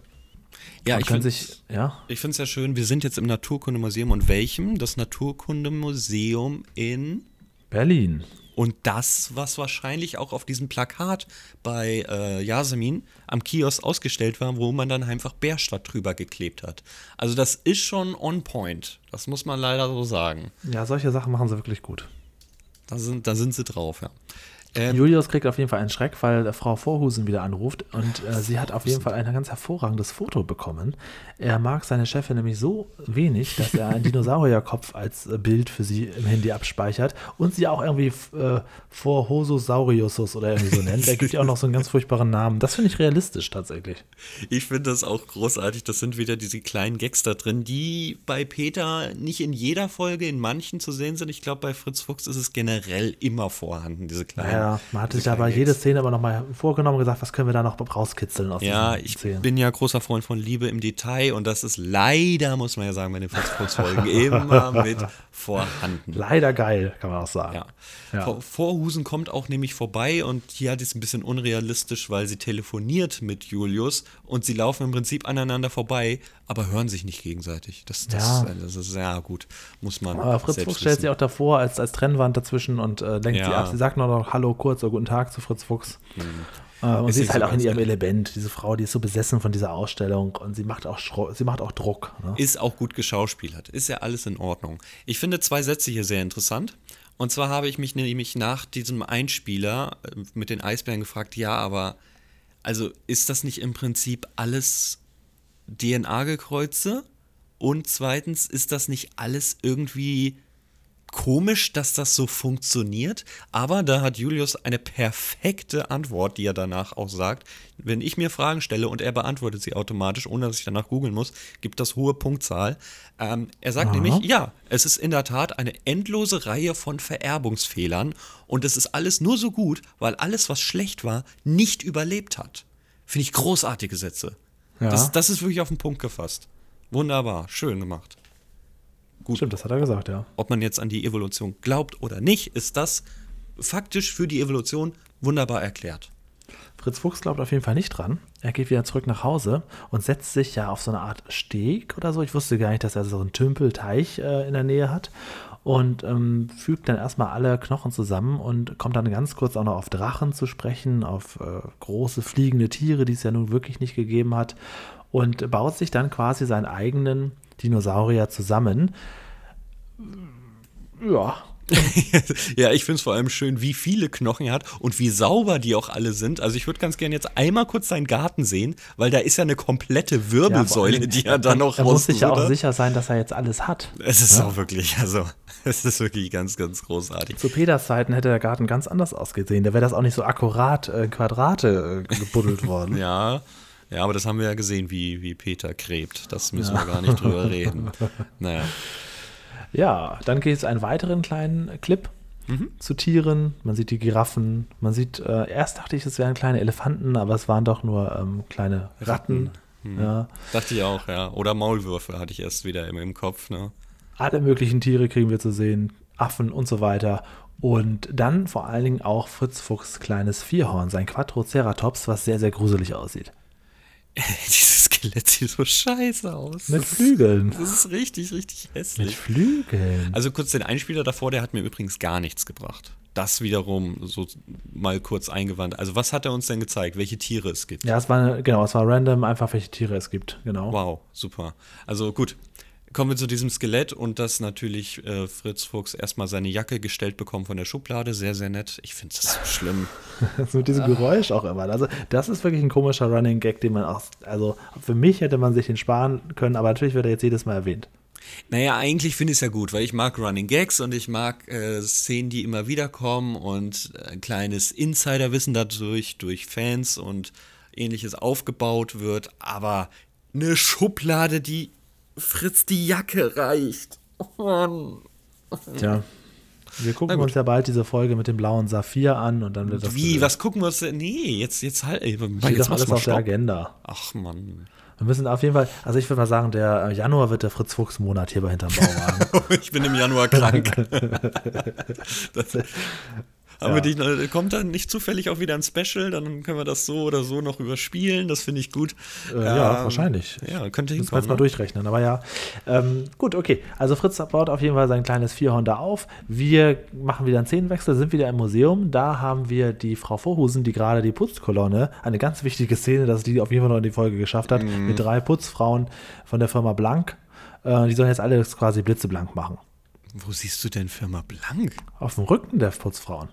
Ja, und ich finde sich, ja, ich finde es ja schön, wir sind jetzt im Naturkundemuseum und welchem? Das Naturkundemuseum in Berlin. Und das, was wahrscheinlich auch auf diesem Plakat bei äh, Yasemin am Kiosk ausgestellt war, wo man dann einfach Bärstadt drüber geklebt hat. Also das ist schon on point. Das muss man leider so sagen. Ja, solche Sachen machen sie wirklich gut. Da sind, da sind sie drauf, ja. Ähm, Julius kriegt auf jeden Fall einen Schreck, weil äh, Frau Vorhusen wieder anruft und äh, sie hat auf jeden Fall ein ganz hervorragendes Foto bekommen. Er mag seine Chefin nämlich so wenig, dass er einen Dinosaurierkopf als äh, Bild für sie im Handy abspeichert und sie auch irgendwie äh, Vorhososauriusus oder irgendwie so nennt. Er gibt ihr auch noch so einen ganz furchtbaren Namen. Das finde ich realistisch tatsächlich. Ich finde das auch großartig. Das sind wieder diese kleinen Gags da drin, die bei Peter nicht in jeder Folge, in manchen zu sehen sind. Ich glaube, bei Fritz Fuchs ist es generell immer vorhanden, diese kleinen. Ja, man hat diese sich aber jede. Szene aber nochmal vorgenommen und gesagt, was können wir da noch rauskitzeln aus Ja, ich Szenen. bin ja großer Freund von Liebe im Detail und das ist leider, muss man ja sagen, bei den Fritz Fuchs Folgen immer mit vorhanden. Leider geil, kann man auch sagen. Ja. Ja. Vor- Vorhusen kommt auch nämlich vorbei und hier hat es ein bisschen unrealistisch, weil sie telefoniert mit Julius und sie laufen im Prinzip aneinander vorbei, aber hören sich nicht gegenseitig. Das, das, Ja. das ist ja gut, muss man. Aber Fritz Fuchs stellt sich auch davor als, als Trennwand dazwischen und äh, lenkt Ja. sie ab. Sie sagt nur noch Hallo kurz oder Guten Tag zu Fritz Fuchs. Äh, und Ist sie ist halt so auch in ihrem. Element. Diese Frau, die ist so besessen von dieser Ausstellung und sie macht auch, sie macht auch Druck. Ne? ist auch gut geschauspielert. Ist ja alles in Ordnung. Ich finde zwei Sätze hier sehr interessant. Und zwar habe ich mich nämlich nach diesem Einspieler äh, mit den Eisbären gefragt, ja, aber also ist das nicht im Prinzip alles DNA-Gekreuze? Und zweitens, ist das nicht alles irgendwie komisch, dass das so funktioniert, aber da hat Julius eine perfekte Antwort, die er danach auch sagt. Wenn ich mir Fragen stelle und er beantwortet sie automatisch, ohne dass ich danach googeln muss, gibt das hohe Punktzahl. Ähm, er sagt Aha. nämlich, ja, es ist in der Tat eine endlose Reihe von Vererbungsfehlern und es ist alles nur so gut, weil alles, was schlecht war, nicht überlebt hat. Finde ich großartige Sätze. Ja. Das, das ist wirklich auf den Punkt gefasst. Wunderbar, schön gemacht. Gut. Stimmt, das hat er gesagt, ja. Ob man jetzt an die Evolution glaubt oder nicht, ist das faktisch für die Evolution wunderbar erklärt. Fritz Fuchs glaubt auf jeden Fall nicht dran. Er geht wieder zurück nach Hause und setzt sich ja auf so eine Art Steg oder so. Ich wusste gar nicht, dass er so einen Tümpelteich äh, in der Nähe hat. Und ähm, fügt dann erstmal alle Knochen zusammen und kommt dann ganz kurz auch noch auf Drachen zu sprechen, auf äh, große fliegende Tiere, die es ja nun wirklich nicht gegeben hat. Und baut sich dann quasi seinen eigenen Dinosaurier zusammen. Ja, ja, ich finde es vor allem schön, wie viele Knochen er hat und wie sauber die auch alle sind. Also ich würde ganz gerne jetzt einmal kurz seinen Garten sehen, weil da ist ja eine komplette Wirbelsäule, ja, die er dann noch Er muss sich ja auch sicher sein, dass er jetzt alles hat. Es ist ja? auch wirklich, also es ist wirklich ganz, ganz großartig. Zu Peters Zeiten hätte der Garten ganz anders ausgesehen. Da wäre das auch nicht so akkurat äh, Quadrate äh, gebuddelt worden. ja. Ja, aber das haben wir ja gesehen, wie, wie Peter gräbt. Das müssen ja. wir gar nicht drüber reden. Naja. Ja, dann geht es einen weiteren kleinen Clip mhm. zu Tieren. Man sieht die Giraffen. Man sieht, äh, erst dachte ich, es wären kleine Elefanten, aber es waren doch nur ähm, kleine Ratten. Ratten. Mhm. Ja. Dachte ich auch, ja. Oder Maulwürfe hatte ich erst wieder im, im Kopf. Ne? Alle möglichen Tiere kriegen wir zu sehen. Affen und so weiter. Und dann vor allen Dingen auch Fritz Fuchs kleines Vierhorn, sein Quattroceratops, was sehr, sehr gruselig aussieht. Dieses Skelett sieht so scheiße aus. Mit Flügeln. Das ist richtig, richtig hässlich. Mit Flügeln. Also kurz den Einspieler davor, der hat mir übrigens gar nichts gebracht. Das wiederum so mal kurz eingewandt. Also was hat er uns denn gezeigt? Welche Tiere es gibt? Ja, es war genau, es war random, einfach welche Tiere es gibt, genau. Wow, super. Also gut, kommen wir zu diesem Skelett und dass natürlich äh, Fritz Fuchs erstmal seine Jacke gestellt bekommt von der Schublade. Sehr, sehr nett. Ich finde das so schlimm. so mit diesem Geräusch auch immer. Also, das ist wirklich ein komischer Running Gag, den man auch. Also, für mich hätte man sich den sparen können, aber natürlich wird er jetzt jedes Mal erwähnt. Naja, eigentlich finde ich es ja gut, weil ich mag Running Gags und ich mag äh, Szenen, die immer wieder kommen und ein kleines Insiderwissen dadurch, durch Fans und ähnliches aufgebaut wird. Aber eine Schublade, die Fritz die Jacke reicht. Oh Mann. Tja. Wir gucken uns ja bald diese Folge mit dem blauen Saphir an und dann wird das. Wie? Was gucken wir uns denn? Nee, jetzt, jetzt halt. Ey, Steht jetzt alles auf der Agenda. Ach Mann. Wir müssen auf jeden Fall, also ich würde mal sagen, der Januar wird der Fritz-Fuchs-Monat hier bei Hinterm Bauwagen. ich bin im Januar krank. das, aber ja. die, kommt dann nicht zufällig auch wieder ein Special, dann können wir das so oder so noch überspielen. Das finde ich gut. Äh, ja, ähm, wahrscheinlich. Ja, könnte hinkommen. Müssen wir ne? mal durchrechnen. Aber ja, ähm, gut, okay. Also Fritz baut auf jeden Fall sein kleines Vierhonda auf. Wir machen wieder einen Szenenwechsel, sind wieder im Museum. Da haben wir die Frau Vorhusen, die gerade die Putzkolonne, eine ganz wichtige Szene, dass die auf jeden Fall noch in die Folge geschafft hat, mhm. mit drei Putzfrauen von der Firma Blank. Äh, die sollen jetzt alle quasi blitzeblank machen. Wo siehst du denn Firma Blank? Auf dem Rücken der Putzfrauen.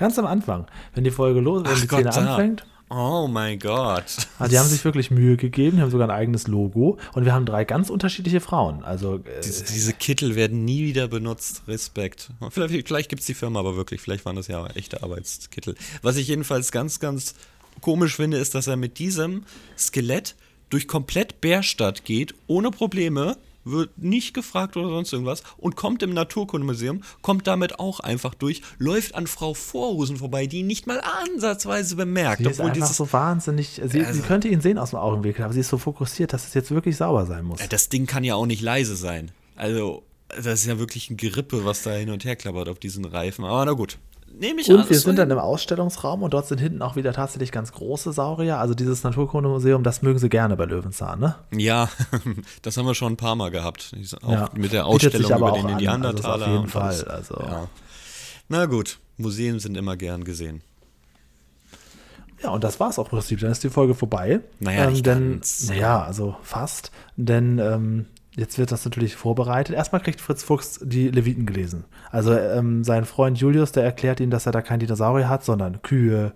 Ganz am Anfang, wenn die Folge los, wenn Ach die Szene anfängt. Oh mein Gott. Also die haben sich wirklich Mühe gegeben, die haben sogar ein eigenes Logo und wir haben drei ganz unterschiedliche Frauen. Also äh, diese, diese, Kittel werden nie wieder benutzt. Respekt. Vielleicht, vielleicht gibt es die Firma aber wirklich, vielleicht waren das ja echte Arbeitskittel. Was ich jedenfalls ganz, ganz komisch finde, ist, dass er mit diesem Skelett durch komplett Bärstadt geht, ohne Probleme, wird nicht gefragt oder sonst irgendwas und kommt im Naturkundemuseum, kommt damit auch einfach durch, läuft an Frau Vorhusen vorbei, die ihn nicht mal ansatzweise bemerkt. Sie ist einfach so wahnsinnig, sie, also, sie, könnte ihn sehen aus dem Augenwinkel, aber sie ist so fokussiert, dass es jetzt wirklich sauber sein muss. Das Ding kann ja auch nicht leise sein. Also, das ist ja wirklich ein Gerippe, was da hin und her klappert auf diesen Reifen. Aber na gut, Nehme ich und an. wir sind dann im Ausstellungsraum und dort sind hinten auch wieder tatsächlich ganz große Saurier. Also dieses Naturkundemuseum, das mögen sie gerne bei Löwenzahn, ne? Ja, das haben wir schon ein paar Mal gehabt. Auch ja. mit der Ausstellung über den Neandertaler. Also auf jeden Fall. Also. Ja. Na gut, Museen sind immer gern gesehen. Ja, und das war es auch im Prinzip. Dann ist die Folge vorbei. Naja, ähm, denn, naja, also fast. Denn ähm, Jetzt wird das natürlich vorbereitet. Erstmal kriegt Fritz Fuchs die Leviten gelesen. Also ähm, sein Freund Julius, der erklärt ihm, dass er da kein Dinosaurier hat, sondern Kühe,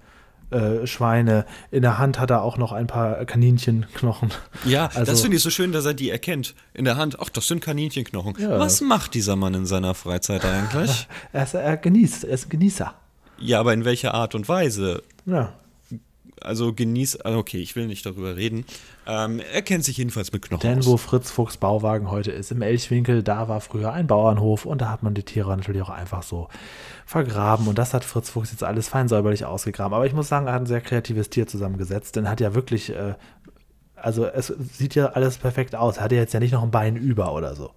äh, Schweine. In der Hand hat er auch noch ein paar Kaninchenknochen. Ja, also, das finde ich so schön, dass er die erkennt. In der Hand, ach, das sind Kaninchenknochen. Ja. Was macht dieser Mann in seiner Freizeit eigentlich? er, ist, er genießt, er ist ein Genießer. Ja, aber in welcher Art und Weise? Ja also genießt, also okay, ich will nicht darüber reden. Ähm, er kennt sich jedenfalls mit Knochen Denn aus. wo Fritz Fuchs Bauwagen heute ist, im Elchwinkel, da war früher ein Bauernhof und da hat man die Tiere natürlich auch einfach so vergraben und das hat Fritz Fuchs jetzt alles fein säuberlich ausgegraben. Aber ich muss sagen, er hat ein sehr kreatives Tier zusammengesetzt, denn er hat ja wirklich, äh, also es sieht ja alles perfekt aus. Er hat ja jetzt ja nicht noch ein Bein über oder so.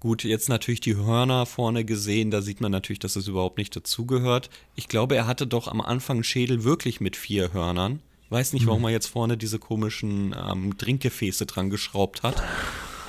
Gut, jetzt natürlich die Hörner vorne gesehen, da sieht man natürlich, dass es überhaupt nicht dazugehört. Ich glaube, er hatte doch am Anfang Schädel wirklich mit vier Hörnern. Weiß nicht, warum mhm. er jetzt vorne diese komischen ähm, Trinkgefäße dran geschraubt hat.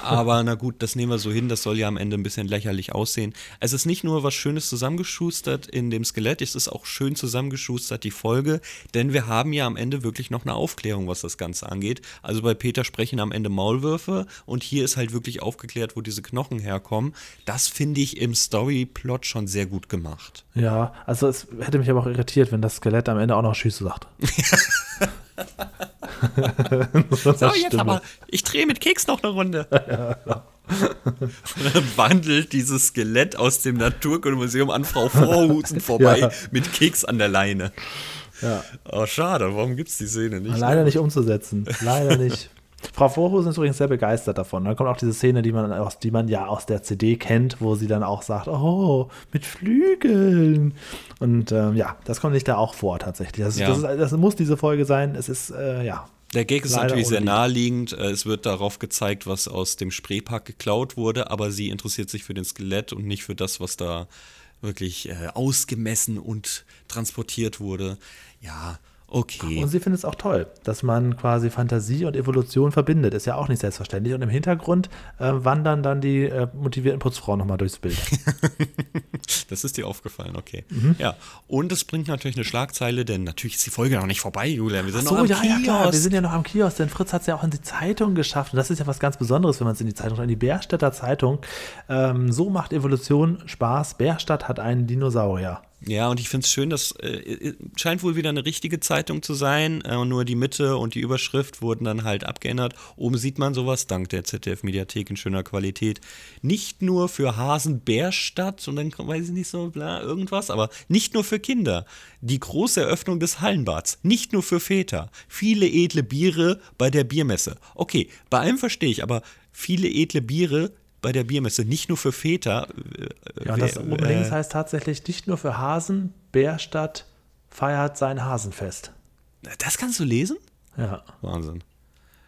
Aber na gut, das nehmen wir so hin, das soll ja am Ende ein bisschen lächerlich aussehen. Es ist nicht nur was Schönes zusammengeschustert in dem Skelett, es ist auch schön zusammengeschustert, die Folge, denn wir haben ja am Ende wirklich noch eine Aufklärung, was das Ganze angeht. Also bei Peter sprechen am Ende Maulwürfe und hier ist halt wirklich aufgeklärt, wo diese Knochen herkommen. Das finde ich im Storyplot schon sehr gut gemacht. Ja, also es hätte mich aber auch irritiert, wenn das Skelett am Ende auch noch Schüsse sagt. so, jetzt aber, ich drehe mit Keks noch eine Runde. ja, genau. Und dann wandelt dieses Skelett aus dem Naturkundemuseum an Frau Vorhusen vorbei ja. mit Keks an der Leine. Ja. Oh, schade, warum gibt es die Szene nicht? Leider nicht umzusetzen. Leider nicht. Frau Vorhusen ist übrigens sehr begeistert davon. Dann kommt auch diese Szene, die man, aus, die man ja aus der CD kennt, wo sie dann auch sagt, oh, mit Flügeln. Und ähm, ja, das kommt nicht da auch vor tatsächlich. Das, ja. das, ist, das muss diese Folge sein. Es ist, äh, ja, der Gag ist natürlich sehr naheliegend. Äh, es wird darauf gezeigt, was aus dem Spreepark geklaut wurde, aber sie interessiert sich für den Skelett und nicht für das, was da wirklich äh, ausgemessen und transportiert wurde. Ja, Okay. Und sie findet es auch toll, dass man quasi Fantasie und Evolution verbindet. Ist ja auch nicht selbstverständlich. Und im Hintergrund äh, wandern dann die äh, motivierten Putzfrauen nochmal durchs Bild. das ist dir aufgefallen, okay. Mhm. Ja. Und es bringt natürlich eine Schlagzeile, denn natürlich ist die Folge noch nicht vorbei, Julia. Wir sind Ach so, noch am ja, Kiosk. ja, klar. Wir sind ja noch am Kiosk, denn Fritz hat es ja auch in die Zeitung geschafft. Und das ist ja was ganz Besonderes, wenn man es in die Zeitung, in die Bärstädter Zeitung. Ähm, so macht Evolution Spaß. Bärstadt hat einen Dinosaurier. Ja, und ich finde es schön, dass äh, äh, scheint wohl wieder eine richtige Zeitung zu sein. Äh, nur die Mitte und die Überschrift wurden dann halt abgeändert. Oben sieht man sowas, dank der ZDF-Mediathek in schöner Qualität. Nicht nur für Hasenbärstadt und dann weiß ich nicht so, bla, irgendwas, aber nicht nur für Kinder. Die große Eröffnung des Hallenbads. Nicht nur für Väter. Viele edle Biere bei der Biermesse. Okay, bei allem verstehe ich, aber viele edle Biere bei der Biermesse, nicht nur für Väter. Äh, ja, und das oben links heißt tatsächlich nicht nur für Hasen, Bärstadt feiert sein Hasenfest. Das kannst du lesen? Ja. Wahnsinn.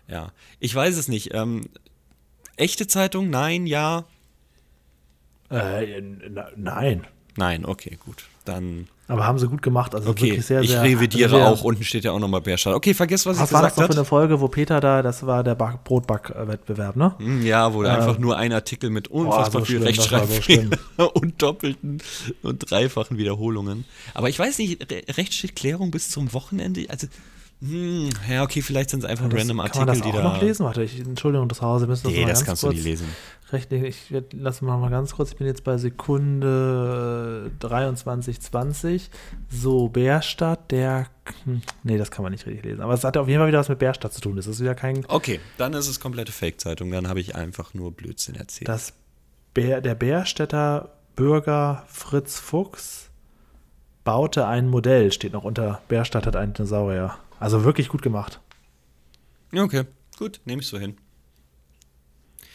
Ja, ich weiß es nicht. Ähm, echte Zeitung? Nein, ja. Äh, nein. Nein, okay, gut. Dann aber haben sie gut gemacht. Also okay, wirklich sehr, sehr, ich revidiere sehr, auch. Unten steht ja auch nochmal Bärstadt. Okay, vergiss, was, was ich gesagt habe. Was war das noch für eine Folge, wo Peter da, das war der Brotback-Wettbewerb, ne? Hm, ja, wo äh, einfach nur ein Artikel mit unfassbar oh, so viel Rechtschreibfehlern so und doppelten und dreifachen Wiederholungen. Aber ich weiß nicht, Rechtschreibklärung bis zum Wochenende, also hm, ja, okay, vielleicht sind es einfach ja, random Artikel, kann man das die auch da. noch lesen? Warte, ich, Entschuldigung, das Hause müssen das Nee, das kannst du nicht lesen. Rechnen. Ich lass mal, mal ganz kurz, ich bin jetzt bei Sekunde 23,20. So, Bärstadt, der. Hm, nee, das kann man nicht richtig lesen. Aber es hat auf jeden Fall wieder was mit Bärstadt zu tun. Das ist wieder kein. Okay, dann ist es komplette Fake-Zeitung. Dann habe ich einfach nur Blödsinn erzählt. Das Bär, der Bärstädter Bürger Fritz Fuchs baute ein Modell, steht noch unter Bärstadt hat einen Dinosaurier. Also wirklich gut gemacht. Okay, gut, nehme ich so hin.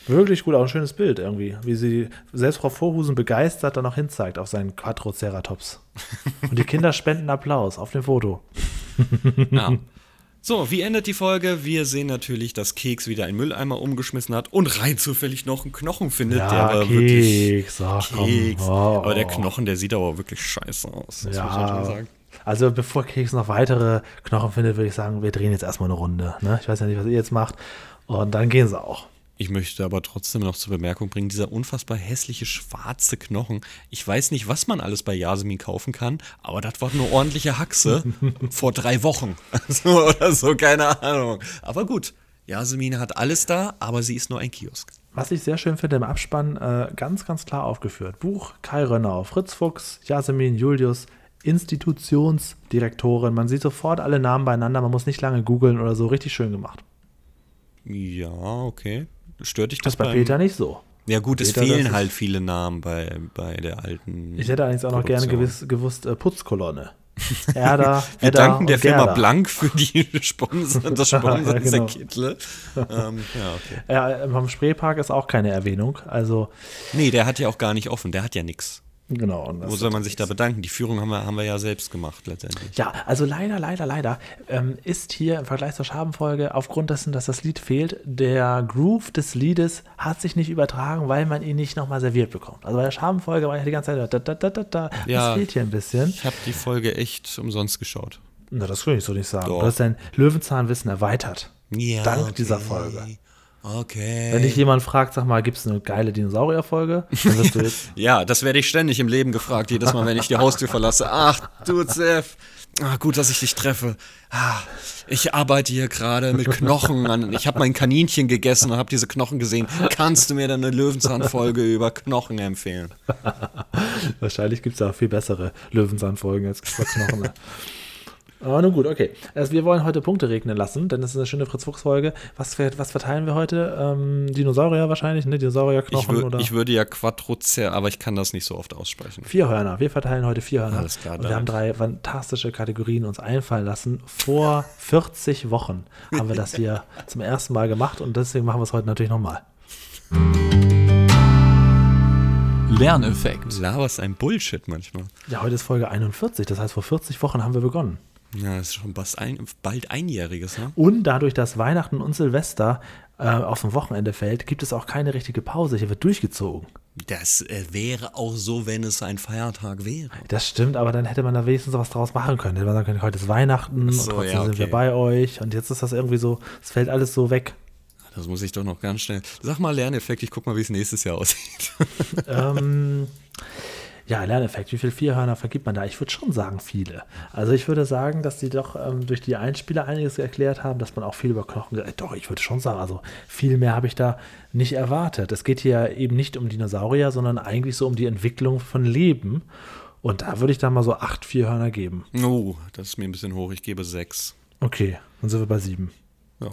Wirklich gut, auch ein schönes Bild irgendwie. Wie sie selbst Frau Vorhusen begeistert dann noch hinzeigt auf seinen Quadroceratops. Und die Kinder spenden Applaus auf dem Foto. Ja. So, wie endet die Folge? Wir sehen natürlich, dass Keks wieder einen Mülleimer umgeschmissen hat und rein zufällig noch einen Knochen findet, ja, der aber Keks, wirklich. Ach, Keks. Oh, aber der Knochen, der sieht aber wirklich scheiße aus. Das ja. muss man schon sagen. Also bevor Keks noch weitere Knochen findet, würde ich sagen, wir drehen jetzt erstmal eine Runde. Ne? Ich weiß ja nicht, was ihr jetzt macht. Und dann gehen sie auch. Ich möchte aber trotzdem noch zur Bemerkung bringen, dieser unfassbar hässliche schwarze Knochen. Ich weiß nicht, was man alles bei Yasemin kaufen kann, aber das war eine ordentliche Haxe vor drei Wochen. Also, oder so, keine Ahnung. Aber gut, Yasemin hat alles da, aber sie ist nur ein Kiosk. Was ich sehr schön finde im Abspann, äh, ganz, ganz klar aufgeführt. Buch Kai Rönnau, Fritz Fuchs, Yasemin, Julius, Institutionsdirektorin. Man sieht sofort alle Namen beieinander, man muss nicht lange googeln oder so. Richtig schön gemacht. Ja, okay. Stört dich das, das bei Peter nicht so. Ja gut, Peter, es fehlen halt viele Namen bei, bei der alten. Ich hätte allerdings auch noch gerne gewiss, gewusst äh, Putzkolonne. Erda, Wir Edda danken der Firma Gerda. Blank für die Sponsor, das Sponsor ja, genau. dieser Kittle. ähm, ja, okay. Ja, vom Spreepark ist auch keine Erwähnung. Also, nee, der hat ja auch gar nicht offen, der hat ja nichts. Genau. Wo soll man sich da bedanken? Die Führung haben wir, haben wir ja selbst gemacht letztendlich. Ja, also leider, leider, leider ähm, ist hier im Vergleich zur Schabenfolge aufgrund dessen, dass das Lied fehlt, der Groove des Liedes hat sich nicht übertragen, weil man ihn nicht nochmal serviert bekommt. Also bei der Schabenfolge war ja die ganze Zeit da, da, da, da, da. Ja, das fehlt hier ein bisschen. Ich habe die Folge echt umsonst geschaut. Na, das will ich so nicht sagen. Doch. Du hast dein Löwenzahnwissen erweitert. Ja, dank okay. dieser Folge. Okay. Wenn dich jemand fragt, sag mal, gibt es eine geile Dinosaurier-Folge? Ja, das werde ich ständig im Leben gefragt, jedes Mal, wenn ich die Haustür verlasse. Ach, du Zef. Ah, gut, dass ich dich treffe. Ah, ich arbeite hier gerade mit Knochen. An. Ich habe mein Kaninchen gegessen und habe diese Knochen gesehen. Kannst du mir dann eine Löwenzahnfolge über Knochen empfehlen? Wahrscheinlich gibt es auch viel bessere Löwenzahnfolgen als Knochen. Aber nun gut, okay. Also wir wollen heute Punkte regnen lassen, denn es ist eine schöne Fritz-Fuchs-Folge. Was, was, verteilen wir heute? Ähm, Dinosaurier wahrscheinlich, ne? Dinosaurierknochen ich oder? Ich würde ja Quadrocer, aber ich kann das nicht so oft aussprechen. Vier Hörner. Wir verteilen heute vier Hörner. Alles klar. Und wir haben drei fantastische Kategorien uns einfallen lassen. Vor 40 Wochen haben wir das hier zum ersten Mal gemacht und deswegen machen wir es heute natürlich nochmal. Lerneffekt. Laberst ein Bullshit manchmal. Ja, heute ist Folge 41, das heißt vor 40 Wochen haben wir begonnen. Ja, das ist schon bald, ein, bald einjähriges, ne? Und dadurch, dass Weihnachten und Silvester äh, auf dem Wochenende fällt, gibt es auch keine richtige Pause. Hier wird durchgezogen. Das äh, wäre auch so, wenn es ein Feiertag wäre. Das stimmt, aber dann hätte man da wenigstens was draus machen können. Hätte man sagen können, heute ist Weihnachten so, und trotzdem ja, okay. sind wir bei euch. Und jetzt ist das irgendwie so, es fällt alles so weg. Das muss ich doch noch ganz schnell. Sag mal Lerneffekt, ich guck mal, wie es nächstes Jahr aussieht. ähm, ja, Lerneffekt, wie viele Vierhörner vergibt man da? Ich würde schon sagen, viele. Also ich würde sagen, dass die doch ähm, durch die Einspieler einiges erklärt haben, dass man auch viel über Knochen. Äh, doch, ich würde schon sagen, also viel mehr habe ich da nicht erwartet. Es geht hier eben nicht um Dinosaurier, sondern eigentlich so um die Entwicklung von Leben. Und da würde ich da mal so acht Vierhörner geben. Oh, das ist mir ein bisschen hoch. Ich gebe sechs. Okay, dann sind wir bei sieben. Ja,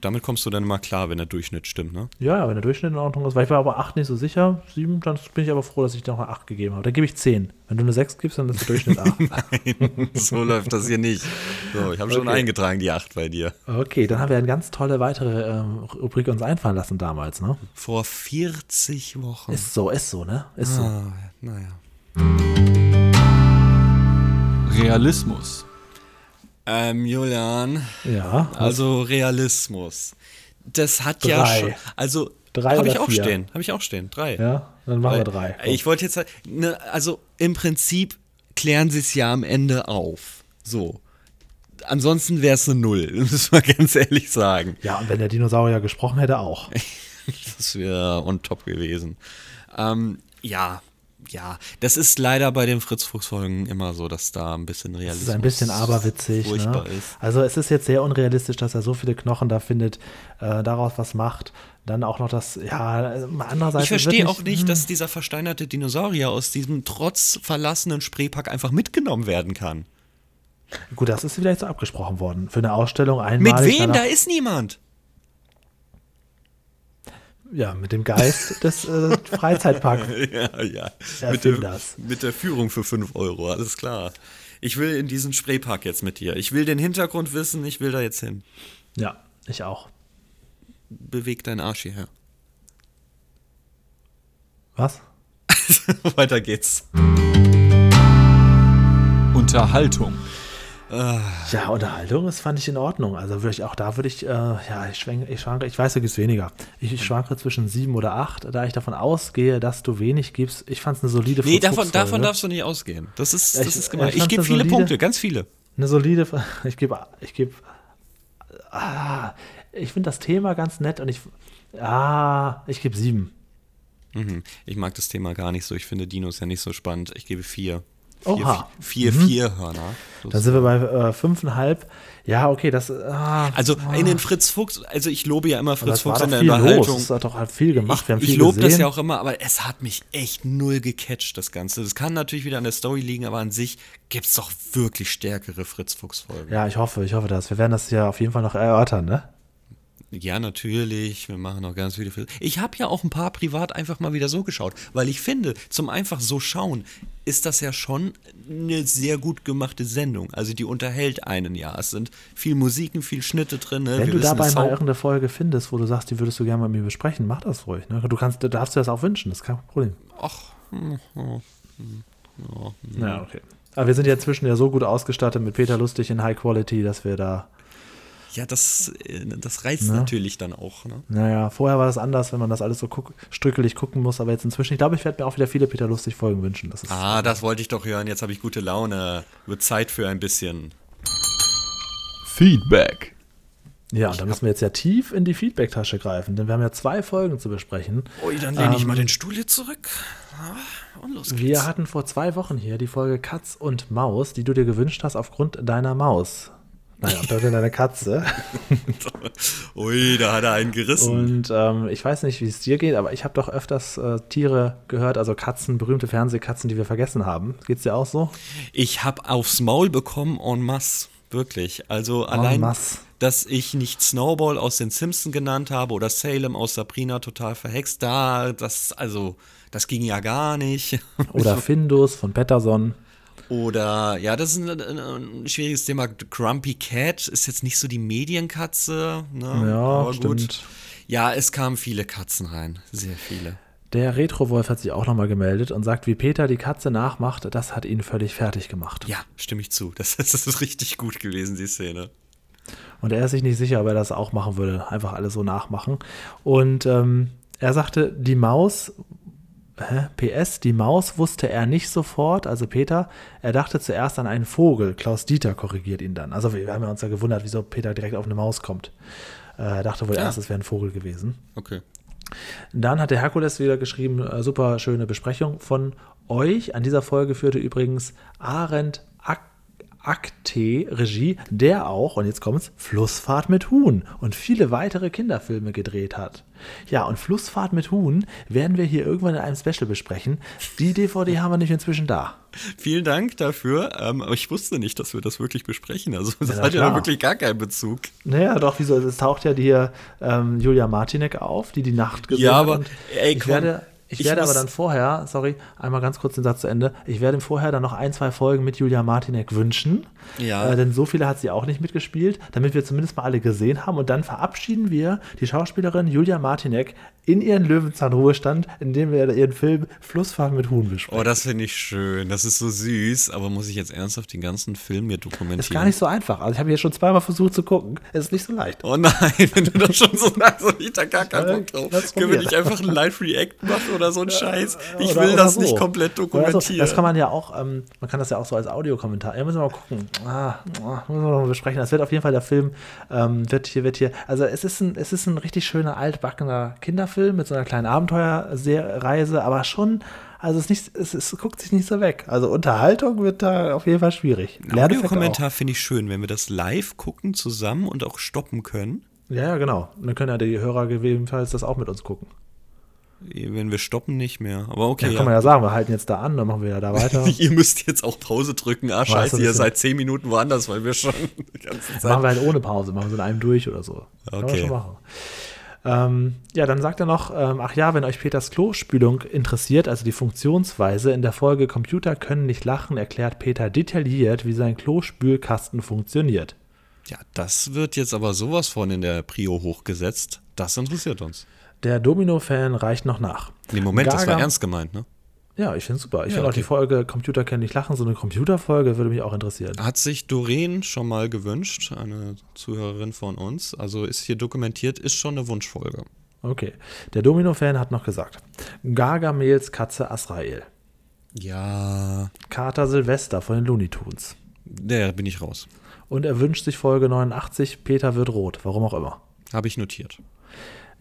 damit kommst du dann mal klar, wenn der Durchschnitt stimmt, ne? Ja, wenn der Durchschnitt in Ordnung ist. Weil ich war aber 8 nicht so sicher. 7, dann bin ich aber froh, dass ich dir noch eine 8 gegeben habe. Dann gebe ich 10. Wenn du eine 6 gibst, dann ist der Durchschnitt 8. Nein, so läuft das hier nicht. So, ich habe schon Okay. eingetragen, die 8 bei dir. Okay, dann haben wir eine ganz tolle weitere ähm, Rubrik uns einfallen lassen damals, ne? Vor 40 Wochen. Ist so, ist so, ne? Ist so. ah, naja. Realismus. Ähm, Julian, Ja. also Realismus. Das hat ja Drei. schon. Also, Drei habe ich auch vier? stehen. Habe ich auch stehen. Drei. ja, dann machen wir drei. Komm. Ich wollte jetzt, ne, also im Prinzip klären sie es ja am Ende auf. So. Ansonsten wäre es eine Null, muss man ganz ehrlich sagen. ja, und wenn der Dinosaurier gesprochen hätte, auch. Das wäre on top gewesen. Ähm, ja, ja. Das ist leider bei den Fritz-Fuchs-Folgen immer so, dass da ein bisschen Das Realismus ist ein bisschen aberwitzig. Ne? ist. Also es ist jetzt sehr unrealistisch, dass er so viele Knochen da findet, äh, daraus was macht. Dann auch noch das, ja, andererseits. Ich verstehe auch nicht, dass dieser versteinerte Dinosaurier aus diesem trotz verlassenen Spreepark einfach mitgenommen werden kann. Gut, das ist vielleicht so abgesprochen worden. Für eine Ausstellung Mit einmalig. wem? Da ist niemand. Ja, mit dem Geist des äh, Freizeitparks. Ja, ja. Mit der, das? mit der Führung für 5 Euro, alles klar. Ich will in diesen Spreepark jetzt mit dir. Ich will den Hintergrund wissen, ich will da jetzt hin. Ja, ich auch. Beweg deinen Arsch hierher. Was? Weiter geht's. Unterhaltung. Ja, Unterhaltung, das fand ich in Ordnung. Also würde ich auch da würde ich, äh, ja, ich schwenke, ich schwanke, ich weiß, du gibst weniger. Ich, ich schwanke zwischen sieben oder acht, da ich davon ausgehe, dass du wenig gibst. Ich fand es eine solide Nee, davon, Fritz-Fuchs-Folge. davon darfst du nicht ausgehen. Das ist, das ich- ist ja, gemein. ich Ich gebe viele solide- Punkte, ganz viele. Eine solide, ich gebe, ich gebe, ah, ich finde das Thema ganz nett und ich, ah, ich gebe sieben. Mhm. Ich mag das Thema gar nicht so. Ich finde Dinos ja nicht so spannend. Ich gebe vier. Vier, Oha. vier, Mhm. vier Hörner. Dann sind wir bei äh, fünfeinhalb. Ja, okay, das, ah, Also in den Fritz Fuchs, also ich lobe ja immer Fritz das Fuchs in der viel los. Unterhaltung. Es hat doch halt viel gemacht. Wir haben ich viel ich lobe das ja auch immer, aber es hat mich echt null gecatcht, das Ganze. Das kann natürlich wieder an der Story liegen, aber an sich gibt es doch wirklich stärkere Fritz Fuchs-Folgen. Ja, ich hoffe, ich hoffe das. Wir werden das ja auf jeden Fall noch erörtern, ne? Ja, natürlich. Wir machen auch ganz viele Filme. Ich habe ja auch ein paar privat einfach mal wieder so geschaut, weil ich finde, zum einfach so schauen, ist das ja schon eine sehr gut gemachte Sendung. Also die unterhält einen ja. Es sind viel Musiken, viel Schnitte drin. Ne? Wenn Wir du dabei mal irgendeine Folge findest, wo du sagst, die würdest du gerne mit mir besprechen, mach das ruhig. Ne? Du kannst, darfst dir das auch wünschen, das ist kein Problem. Ach, hm, hm, hm. Ja, okay. Aber wir sind ja inzwischen ja so gut ausgestattet mit Peter Lustig in High Quality, dass wir da. Ja, das, äh, das reizt Ne? natürlich dann auch. Ne? Naja, vorher war das anders, wenn man das alles so guck, strückelig gucken muss, aber jetzt inzwischen, ich glaube, ich werde mir auch wieder viele Peter Lustig-Folgen wünschen. Das Ah, das wollte ich doch hören. Jetzt habe ich gute Laune. Wird Zeit für ein bisschen. Feedback. Ja, und da müssen wir jetzt ja tief in die Feedback-Tasche greifen, denn wir haben ja zwei Folgen zu besprechen. Ui, dann lehne ich mal den Stuhl hier zurück. Ah, Und los geht's. Wir hatten vor zwei Wochen hier die Folge Katz und Maus, die du dir gewünscht hast aufgrund deiner Maus. Naja, aufgrund deiner Katze. Ui, da hat er einen gerissen. Und ähm, ich weiß nicht, wie es dir geht, aber ich habe doch öfters äh, Tiere gehört, also Katzen, berühmte Fernsehkatzen, die wir vergessen haben. Geht's dir auch so? Ich habe aufs Maul bekommen en masse. Wirklich. Also allein, masse. dass ich nicht Snowball aus den Simpsons genannt habe oder Salem aus Sabrina total verhext, da, das, also, das ging ja gar nicht. Oder Findus von Patterson. Oder, ja, das ist ein, ein, ein schwieriges Thema. Grumpy Cat ist jetzt nicht so die Medienkatze. Ne? Ja, Aber stimmt. Ja, es kamen viele Katzen rein. Sehr viele. Der Retro-Wolf hat sich auch nochmal gemeldet und sagt, wie Peter die Katze nachmacht, das hat ihn völlig fertig gemacht. Ja, stimme ich zu. Das, das ist richtig gut gewesen, die Szene. Und er ist sich nicht sicher, ob er das auch machen würde. Einfach alles so nachmachen. Und ähm, er sagte, die Maus, hä? PS, die Maus wusste er nicht sofort, also Peter, er dachte zuerst an einen Vogel. Klaus Dieter korrigiert ihn dann. Also wir haben ja uns ja gewundert, wieso Peter direkt auf eine Maus kommt. Äh, Er dachte wohl Ja. erst, es wäre ein Vogel gewesen. Okay. Dann hat der Herkules wieder geschrieben, äh, super schöne Besprechung von euch. An dieser Folge führte übrigens Arendt Akte Regie, der auch, und jetzt kommt's, Flussfahrt mit Huhn und viele weitere Kinderfilme gedreht hat. Ja, und Flussfahrt mit Huhn werden wir hier irgendwann in einem Special besprechen. Die DVD haben wir nicht inzwischen da. Vielen Dank dafür. Ähm, aber ich wusste nicht, dass wir das wirklich besprechen. Also, das Ja, hat ja wirklich gar keinen Bezug. Naja, doch, wieso? Es taucht ja hier ähm, Julia Martinek auf, die die Nacht gesehen Ja, hat. aber, und ey, ich komm, werde, ich ich werde aber dann vorher, sorry, einmal ganz kurz den Satz zu Ende. Ich werde vorher dann noch ein, zwei Folgen mit Julia Martinek wünschen. Ja. Äh, denn so viele hat sie auch nicht mitgespielt, damit wir zumindest mal alle gesehen haben. Und dann verabschieden wir die Schauspielerin Julia Martinek in ihren Löwenzahn-Ruhestand, indem wir ihren Film Flussfahrt mit Huhn besprechen. Oh, das finde ich schön. Das ist so süß. Aber muss ich jetzt ernsthaft den ganzen Film mir dokumentieren? ist gar nicht so einfach. Also ich habe hier schon zweimal versucht zu gucken. Es ist nicht so leicht. Oh nein, wenn du das schon so sagst, habe ich da gar keinen Bock drauf. Können wir nicht einfach ein Live-React machen oder so ein Scheiß? Ich Oder- will oder das so. nicht komplett Oder so. dokumentieren. Das kann man ja auch, ähm, man kann das ja auch so als Audiokommentar. Ja, müssen wir mal gucken. Ah, ah, müssen wir mal besprechen. Das wird auf jeden Fall der Film, ähm, wird hier, wird hier, also es ist ein, es ist ein richtig schöner, altbackener Kinderfilm mit so einer kleinen Abenteuerreise, aber schon, also es, nicht, es, es guckt sich nicht so weg. Also Unterhaltung wird da auf jeden Fall schwierig. Audiokommentar finde ich schön, wenn wir das live gucken zusammen und auch stoppen können. Ja, ja, genau. Dann können ja die Hörer gegebenenfalls das auch mit uns gucken. Wenn wir stoppen, nicht mehr. Aber okay. Ja, kann man ja sagen, wir halten jetzt da an, dann machen wir ja da weiter. Ihr müsst jetzt auch Pause drücken. Ah, scheiße, ihr seid zehn Minuten woanders, weil wir schon die ganze Machen Zeit. wir halt ohne Pause, machen wir so in einem durch oder so. Kann man Okay. schon machen. Ähm, ja, dann sagt er noch, ähm, ach ja, wenn euch Peters Klospülung interessiert, also die Funktionsweise, in der Folge Computer können nicht lachen, erklärt Peter detailliert, wie sein Klospülkasten funktioniert. Ja, das wird jetzt aber sowas von in der Prio hochgesetzt. Das interessiert uns. Der Domino-Fan reicht noch nach. Nee, Moment, das war ernst gemeint, ne? Ja, ich finde super. Ich Ja, finde auch okay. die Folge Computer können nicht lachen, so eine Computerfolge würde mich auch interessieren. Hat sich Doreen schon mal gewünscht, eine Zuhörerin von uns. Also ist hier dokumentiert, ist schon eine Wunschfolge. Okay. Der Domino-Fan hat noch gesagt, Gargamels Katze Asrael, Ja, Kater Silvester von den Looney Tunes. der bin ich raus. Und er wünscht sich Folge 89, Peter wird rot, warum auch immer. Habe ich notiert.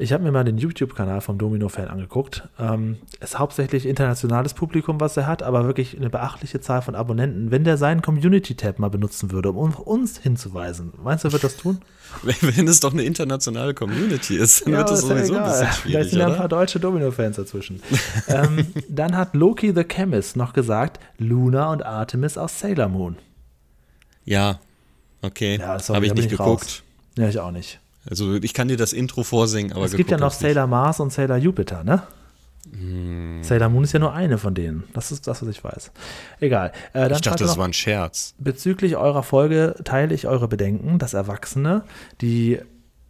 Ich habe mir mal den YouTube-Kanal vom Domino-Fan angeguckt. Ähm, ist hauptsächlich internationales Publikum, was er hat, aber wirklich eine beachtliche Zahl von Abonnenten. Wenn der seinen Community-Tab mal benutzen würde, um uns hinzuweisen, meinst du, er wird das tun? Wenn, es doch eine internationale Community ist, dann wird es ist ja sowieso ein bisschen Vielleicht schwierig, sind ja ein paar deutsche Domino-Fans dazwischen. ähm, dann hat Loki the Chemist noch gesagt, Luna und Artemis aus Sailor Moon. Ja, okay. Ja, Habe ich nicht ich geguckt. raus. Ja, ich auch nicht. Also ich kann dir das Intro vorsingen, aber es gibt ja noch hab's nicht. Sailor Mars und Sailor Jupiter, ne? Hm. Sailor Moon ist ja nur eine von denen. Das ist das, was ich weiß. Egal. Äh, Ich dachte, das war ein Scherz. Bezüglich eurer Folge teile ich eure Bedenken, dass Erwachsene, die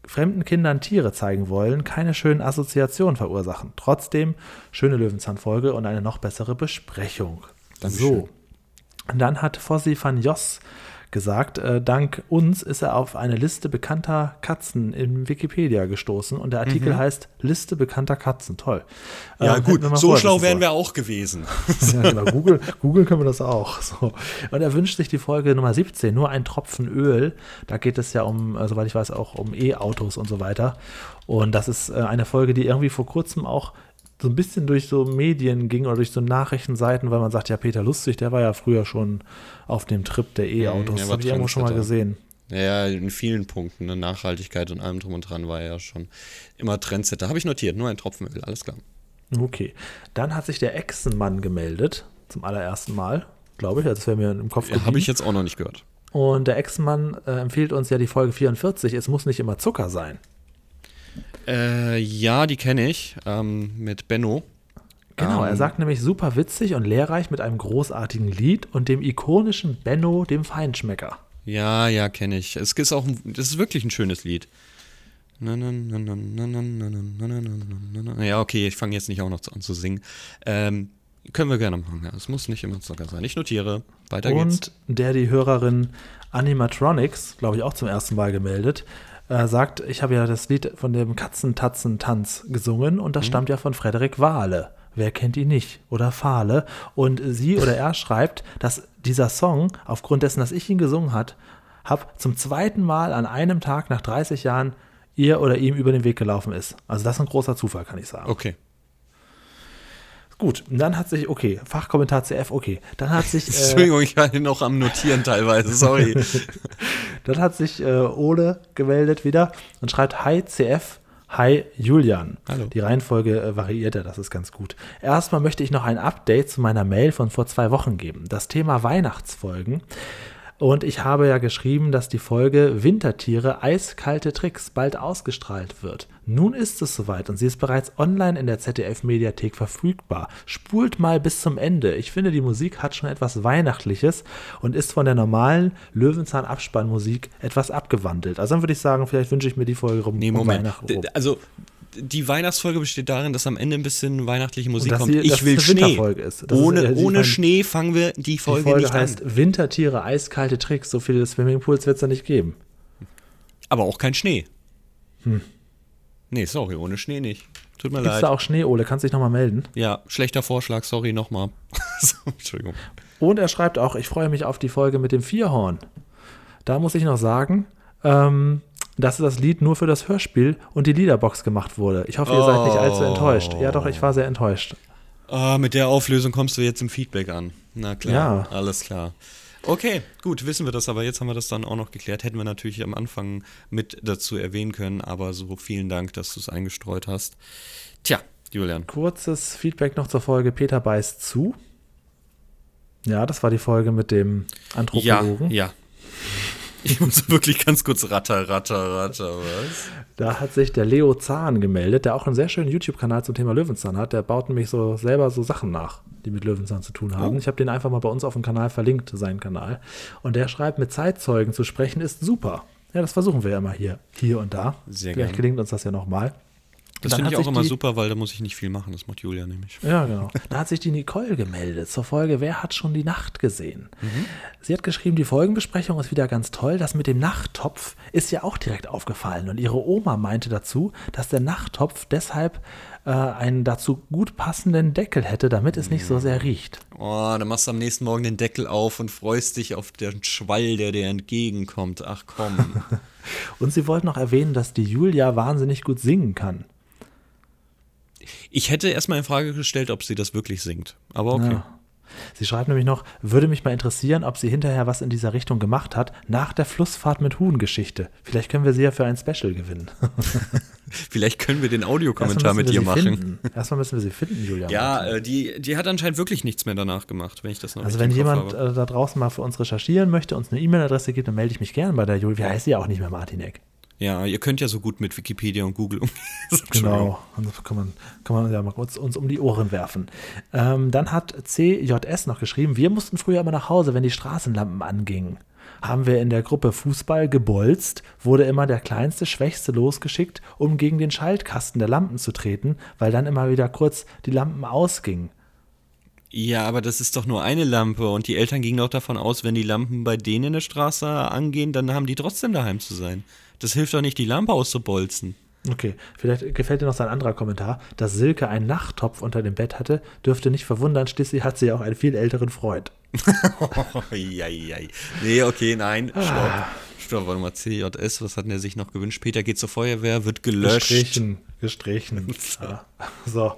fremden Kindern Tiere zeigen wollen, keine schönen Assoziationen verursachen. Trotzdem schöne Löwenzahn-Folge und eine noch bessere Besprechung. Dankeschön. So. Und dann hat Fossi van Jos gesagt, äh, dank uns ist er auf eine Liste bekannter Katzen in Wikipedia gestoßen und der Artikel heißt Liste bekannter Katzen. Toll. Ja, Ähm, gut, so schlau wären wir auch gewesen. Ja, genau. Google, Google können wir das auch. So. Und er wünscht sich die Folge Nummer 17, nur ein Tropfen Öl. Da geht es ja um, äh, soweit ich weiß, auch um E-Autos und so weiter. Und das ist äh, eine Folge, die irgendwie vor kurzem auch so ein bisschen durch so Medien ging oder durch so Nachrichtenseiten, weil man sagt, ja, Peter Lustig, der war ja früher schon auf dem Trip der E-Autos. der das habe ich irgendwo schon mal gesehen. Ja, in vielen Punkten, ne? Nachhaltigkeit und allem drum und dran war er ja schon immer Trendsetter. Habe ich notiert, nur ein Tropfen Öl, alles klar. Okay. Dann hat sich der Echsenmann gemeldet, zum allerersten Mal, glaube ich. Also Das wäre mir im Kopf Ja, Habe ich jetzt auch noch nicht gehört. Und der Echsenmann äh, empfiehlt uns ja die Folge 44, es muss nicht immer Zucker sein. Ja, die kenne ich ähm, mit Benno. Genau, er sagt nämlich super witzig und lehrreich mit einem großartigen Lied und dem ikonischen Benno, dem Feinschmecker. Ja, ja, kenne ich. Es ist auch, das ist wirklich ein schönes Lied. Ja, okay, ich fange jetzt nicht auch noch an zu singen. Ähm, können wir gerne machen. Es ja. muss nicht immer Zucker sein. Ich notiere. Weiter und geht's. Und der die Hörerin Animatronics, glaube ich, auch zum ersten Mal gemeldet, äh, sagt, ich habe ja das Lied von dem Katzentatzen-Tanz gesungen und das stammt ja von Frederik Wahle. Wer kennt ihn nicht? Oder Fahle. Und sie oder er schreibt, dass dieser Song, aufgrund dessen, dass ich ihn gesungen hat, habe zum zweiten Mal an einem Tag nach 30 Jahren ihr oder ihm über den Weg gelaufen ist. Also das ist ein großer Zufall, kann ich sagen. Okay. Gut, und dann hat sich, okay, Fachkommentar CF, okay. Dann hat sich, äh, Entschuldigung, ich war noch am Notieren teilweise, sorry. dann hat sich äh, Ole gemeldet wieder und schreibt Hi CF, Hi Julian. Hallo. Die Reihenfolge äh, variiert er, das ist ganz gut. Erstmal möchte ich noch ein Update zu meiner Mail von vor zwei Wochen geben. Das Thema Weihnachtsfolgen. Und ich habe ja geschrieben, dass die Folge Wintertiere eiskalte Tricks bald ausgestrahlt wird. Nun ist es soweit und sie ist bereits online in der ZDF-Mediathek verfügbar. Spult mal bis zum Ende. Ich finde, die Musik hat schon etwas Weihnachtliches und ist von der normalen Löwenzahn-Abspannmusik etwas abgewandelt. Also dann würde ich sagen, vielleicht wünsche ich mir die Folge rum, Nee, um Moment. Weihnachten D- rum. Also, die Weihnachtsfolge besteht darin, dass am Ende ein bisschen weihnachtliche Musik kommt. dass ich will Schnee. Winterfolge ist. Ohne die ohne Schnee fangen wir die Die Folge, Folge nicht heißt an. Wintertiere, eiskalte Tricks. So viele Swimmingpools wird es ja nicht geben. Aber auch kein Schnee. Nee, sorry, ohne Schnee nicht. Tut mir Gibt es leid. da auch Schnee, Ole? Kannst dich nochmal melden? Ja, schlechter Vorschlag, sorry nochmal. so, Entschuldigung. Und er schreibt auch, ich freue mich auf die Folge mit dem Vierhorn. Da muss ich noch sagen, ähm, dass das Lied nur für das Hörspiel und die Liederbox gemacht wurde. Ich hoffe, ihr seid nicht allzu enttäuscht. Ja, doch, ich war sehr enttäuscht. Ah, mit der Auflösung kommst du jetzt im Feedback an. Na klar, Ja. alles klar. Okay, gut, wissen wir das, aber jetzt haben wir das dann auch noch geklärt. Hätten wir natürlich am Anfang mit dazu erwähnen können, aber so vielen Dank, dass du es eingestreut hast. Tja, Julian. Kurzes Feedback noch zur Folge Peter beißt zu. Ja, das war die Folge mit dem Ja, Anthropologen. ja. Ich muss wirklich ganz kurz ratter, ratter, ratter, was? Da hat sich der Leo Zahn gemeldet, der auch einen sehr schönen YouTube-Kanal zum Thema Löwenzahn hat. Der baut nämlich so selber so Sachen nach, die mit Löwenzahn zu tun haben. Oh. Ich habe den einfach mal bei uns auf dem Kanal verlinkt, seinen Kanal. Und der schreibt, mit Zeitzeugen zu sprechen ist super. Ja, das versuchen wir ja immer hier, hier und da. Sehr Vielleicht gerne. gelingt uns das ja nochmal. Das finde ich auch immer die- super, weil da muss ich nicht viel machen. Das macht Julia nämlich. Ja, genau. Da hat sich die Nicole gemeldet zur Folge Wer hat schon die Nacht gesehen? Sie hat geschrieben, die Folgenbesprechung ist wieder ganz toll. Das mit dem Nachttopf ist ja auch direkt aufgefallen. Und ihre Oma meinte dazu, dass der Nachttopf deshalb äh, einen dazu gut passenden Deckel hätte, damit es nicht so sehr riecht. Oh, dann machst du am nächsten Morgen den Deckel auf und freust dich auf den Schwall, der dir entgegenkommt. Ach komm. Und sie wollte noch erwähnen, dass die Julia wahnsinnig gut singen kann. Ich hätte erstmal in Frage gestellt, ob sie das wirklich singt. Aber okay. Ja. Sie schreibt nämlich noch, würde mich mal interessieren, ob sie hinterher was in dieser Richtung gemacht hat, nach der Flussfahrt mit Huhn-Geschichte. Vielleicht können wir sie ja für ein Special gewinnen. Vielleicht können wir den Audiokommentar mit ihr machen. Finden. Erstmal müssen wir sie finden, Julia. Ja, äh, die, die hat anscheinend wirklich nichts mehr danach gemacht, wenn ich das noch Also wenn jemand äh, da draußen mal für uns recherchieren möchte, uns eine E-Mail-Adresse gibt, dann melde ich mich gerne bei der Julia. Wie heißt sie ja auch nicht mehr, Martinek? Ja, ihr könnt ja so gut mit Wikipedia und Google umgehen. Genau, das kann man, kann man ja mal kurz uns um die Ohren werfen. Ähm, dann hat CJS noch geschrieben, wir mussten früher immer nach Hause, wenn die Straßenlampen angingen. Haben wir in der Gruppe Fußball gebolzt, wurde immer der kleinste, schwächste losgeschickt, um gegen den Schaltkasten der Lampen zu treten, weil dann immer wieder kurz die Lampen ausgingen. Ja, aber das ist doch nur eine Lampe und die Eltern gingen doch davon aus, wenn die Lampen bei denen in der Straße angehen, dann haben die trotzdem daheim zu sein. Das hilft doch nicht, die Lampe auszubolzen. Okay, vielleicht gefällt dir noch sein anderer Kommentar. Dass Silke einen Nachttopf unter dem Bett hatte, dürfte nicht verwundern, schließlich hat sie ja auch einen viel älteren Freund. oh, jei, jei. Nee, okay, nein, stopp. Ah. Stopp, warte mal, CJS, was hat er sich noch gewünscht? Peter geht zur Feuerwehr, wird gelöscht. Gestrichen, gestrichen. ja. So.